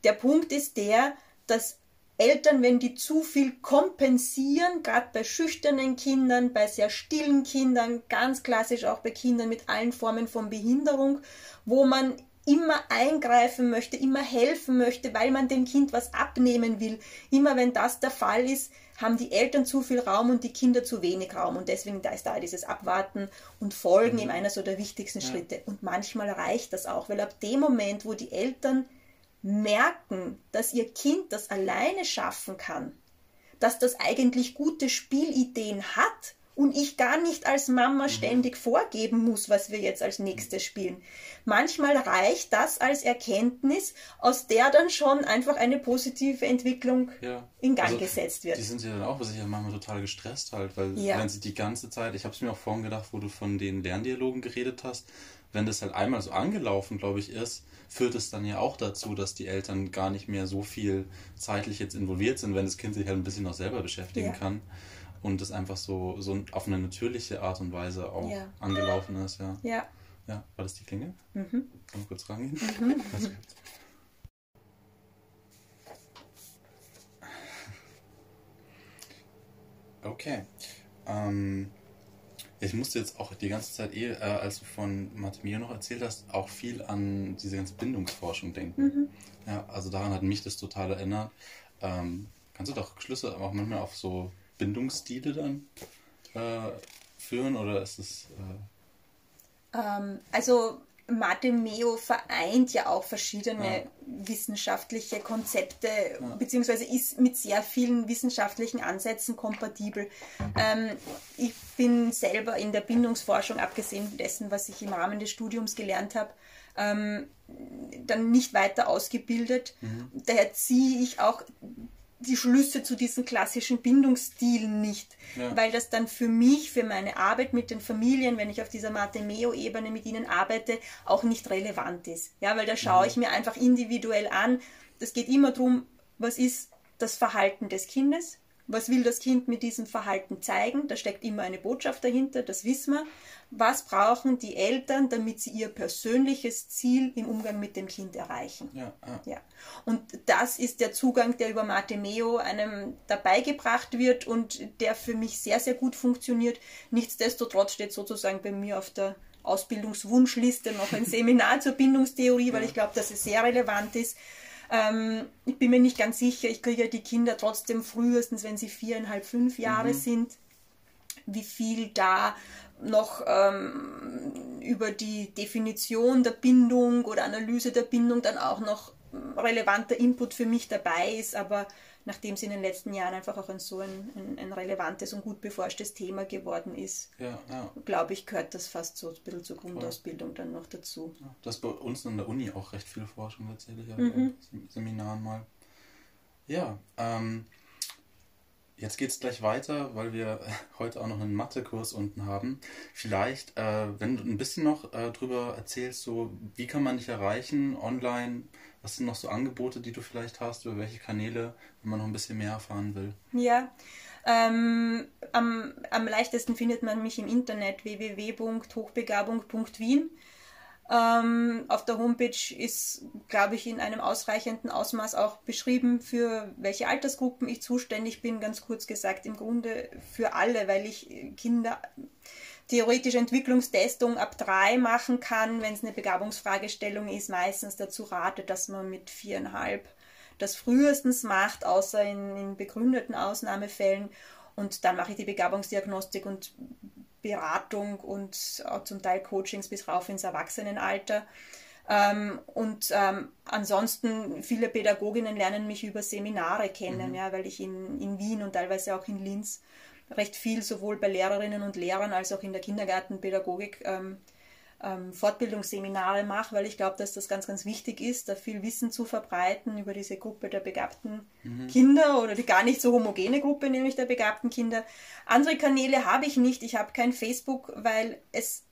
der Punkt ist der, dass Eltern, wenn die zu viel kompensieren, gerade bei schüchternen Kindern, bei sehr stillen Kindern, ganz klassisch auch bei Kindern mit allen Formen von Behinderung, wo man immer eingreifen möchte, immer helfen möchte, weil man dem Kind was abnehmen will. Immer wenn das der Fall ist, haben die Eltern zu viel Raum und die Kinder zu wenig Raum. Und deswegen da ist da dieses Abwarten und Folgen mhm. eben einer so der wichtigsten ja. Schritte. Und manchmal reicht das auch, weil ab dem Moment, wo die Eltern merken, dass ihr Kind das alleine schaffen kann, dass das eigentlich gute Spielideen hat und ich gar nicht als Mama ständig vorgeben muss, was wir jetzt als nächstes spielen. Manchmal reicht das als Erkenntnis, aus der dann schon einfach eine positive Entwicklung Ja. in Gang Also, gesetzt wird. Die sind ja dann auch sicher manchmal total gestresst halt, weil Ja. wenn sie die ganze Zeit, ich habe es mir auch vorhin gedacht, wo du von den Lerndialogen geredet hast, wenn das halt einmal so angelaufen, glaube ich, ist, führt es dann ja auch dazu, dass die Eltern gar nicht mehr so viel zeitlich jetzt involviert sind, wenn das Kind sich halt ein bisschen auch selber beschäftigen Ja. kann und das einfach so, so auf eine natürliche Art und Weise auch Ja. angelaufen ist, ja. Ja. Ja, war das die Klingel? Mhm. Kann man kurz rangehen? Also, Okay. Ähm, ich musste jetzt auch die ganze Zeit, eh, äh, als du von Matemio noch erzählt hast, auch viel an diese ganze Bindungsforschung denken. Ja, also daran hat mich das total erinnert. Ähm, kannst du doch Schlüsse auch manchmal auf so Bindungsstile dann äh, führen oder ist es... Äh, Ähm, also Meo vereint ja auch verschiedene Ja. wissenschaftliche Konzepte, beziehungsweise ist mit sehr vielen wissenschaftlichen Ansätzen kompatibel. Ähm, ich bin selber in der Bindungsforschung, abgesehen dessen, was ich im Rahmen des Studiums gelernt habe, ähm, dann nicht weiter ausgebildet. Daher ziehe ich auch die Schlüsse zu diesen klassischen Bindungsstilen nicht, Ja. weil das dann für mich, für meine Arbeit mit den Familien, wenn ich auf dieser Matemeo-Ebene mit ihnen arbeite, auch nicht relevant ist. Ja, weil da schaue ich mir einfach individuell an. Das geht immer darum, was ist das Verhalten des Kindes? Was will das Kind mit diesem Verhalten zeigen? Da steckt immer eine Botschaft dahinter, das wissen wir. Was brauchen die Eltern, damit sie ihr persönliches Ziel im Umgang mit dem Kind erreichen? ja, ja. Ja, und das ist der Zugang, der über Matemeo einem dabei gebracht wird und der für mich sehr, sehr gut funktioniert. Nichtsdestotrotz steht sozusagen bei mir auf der Ausbildungswunschliste noch ein (laughs) Seminar zur Bindungstheorie, weil ich glaube, dass es sehr relevant ist. Ähm, ich bin mir nicht ganz sicher, ich kriege ja die Kinder trotzdem frühestens, wenn sie viereinhalb, fünf Jahre sind, wie viel da noch ähm, über die Definition der Bindung oder Analyse der Bindung dann auch noch relevanter Input für mich dabei ist, aber nachdem es in den letzten Jahren einfach auch ein so ein, ein, ein relevantes und gut beforschtes Thema geworden ist, ja, ja. glaube ich, gehört das fast so ein bisschen zur Grundausbildung dann noch dazu. Das ist bei uns an der Uni auch recht viel Forschung tatsächlich, ja, Mhm. in Seminaren mal. Ja, ähm, jetzt geht es gleich weiter, weil wir (laughs) heute auch noch einen Mathekurs unten haben. Vielleicht, äh, wenn du ein bisschen noch äh, drüber erzählst, so wie kann man dich erreichen online? Was sind noch so Angebote, die du vielleicht hast, über welche Kanäle, wenn man noch ein bisschen mehr erfahren will? Ja, ähm, am, am leichtesten findet man mich im Internet www.hochbegabung.wien. Ähm, auf der Homepage ist, glaube ich, in einem ausreichenden Ausmaß auch beschrieben, für welche Altersgruppen ich zuständig bin. Ganz kurz gesagt, im Grunde für alle, weil ich Kinder theoretische Entwicklungstestung ab drei machen kann, wenn es eine Begabungsfragestellung ist, meistens dazu rate, dass man mit viereinhalb das frühestens macht, außer in, in begründeten Ausnahmefällen. Und dann mache ich die Begabungsdiagnostik und Beratung und auch zum Teil Coachings bis rauf ins Erwachsenenalter. Ähm, und ähm, ansonsten, viele Pädagoginnen lernen mich über Seminare kennen, ja, weil ich in, in Wien und teilweise auch in Linz recht viel sowohl bei Lehrerinnen und Lehrern als auch in der Kindergartenpädagogik ähm, ähm, Fortbildungsseminare mache, weil ich glaube, dass das ganz, ganz wichtig ist, da viel Wissen zu verbreiten über diese Gruppe der begabten Kinder oder die gar nicht so homogene Gruppe, nämlich der begabten Kinder. Andere Kanäle habe ich nicht. Ich habe kein Facebook, weil es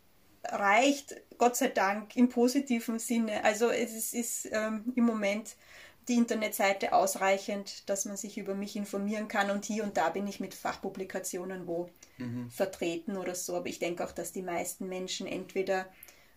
reicht, Gott sei Dank, im positiven Sinne. Also es ist, ist ähm, im Moment die Internetseite ausreichend, dass man sich über mich informieren kann und hier und da bin ich mit Fachpublikationen wo vertreten oder so. Aber ich denke auch, dass die meisten Menschen entweder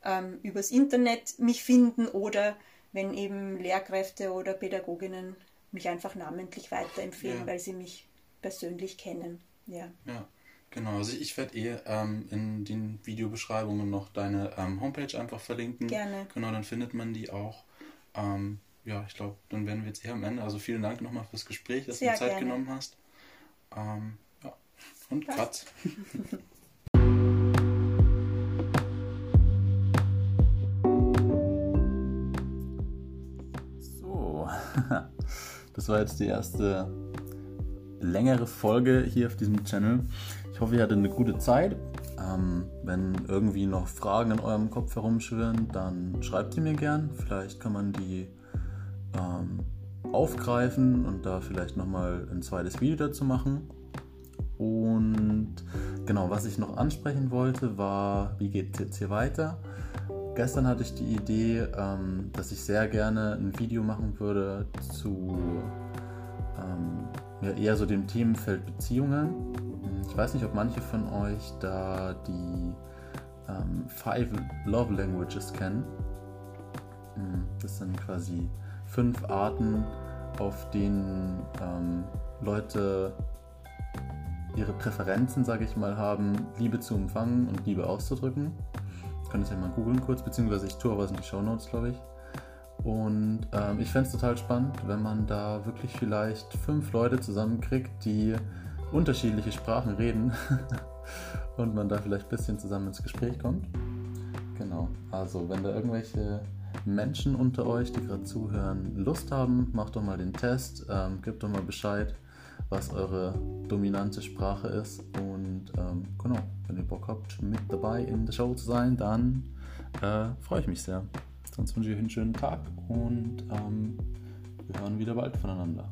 ähm, übers Internet mich finden oder wenn eben Lehrkräfte oder Pädagoginnen mich einfach namentlich weiterempfehlen, Ja. weil sie mich persönlich kennen. Ja. Ja, genau. Also ich werde eh ähm, in den Videobeschreibungen noch deine ähm, Homepage einfach verlinken. Gerne. Genau, dann findet man die auch. Ähm, ja, ich glaube, dann werden wir jetzt eher am Ende. Also vielen Dank nochmal fürs Gespräch, dass Sehr du dir Zeit gerne. genommen hast. Ähm, ja. Und Cut. (laughs) So, das war jetzt die erste längere Folge hier auf diesem Channel. Ich hoffe, ihr hattet eine gute Zeit. Ähm, wenn irgendwie noch Fragen in eurem Kopf herumschwirren, dann schreibt die mir gern. Vielleicht kann man die ähm, aufgreifen und da vielleicht nochmal ein zweites Video dazu machen. Und genau, was ich noch ansprechen wollte, war, wie geht es jetzt hier weiter? Gestern hatte ich die Idee, ähm, dass ich sehr gerne ein Video machen würde zu ähm, ja, eher so dem Themenfeld Beziehungen. Ich weiß nicht, ob manche von euch da die ähm, Five Love Languages kennen. Hm, das sind quasi fünf Arten, auf denen ähm, Leute ihre Präferenzen, sage ich mal, haben, Liebe zu empfangen und Liebe auszudrücken. Könnt ihr ja mal googeln kurz, beziehungsweise ich tue aber was in die Show Notes, glaube ich. Und ähm, ich fände es total spannend, wenn man da wirklich vielleicht fünf Leute zusammenkriegt, die unterschiedliche Sprachen reden (laughs) und man da vielleicht ein bisschen zusammen ins Gespräch kommt. Genau, also wenn da irgendwelche Menschen unter euch, die gerade zuhören, Lust haben, macht doch mal den Test, ähm, gebt doch mal Bescheid, was eure dominante Sprache ist. Und ähm, genau, wenn ihr Bock habt, mit dabei in der Show zu sein, dann äh, freue ich mich sehr. Sonst wünsche ich euch einen schönen Tag und ähm, wir hören wieder bald voneinander.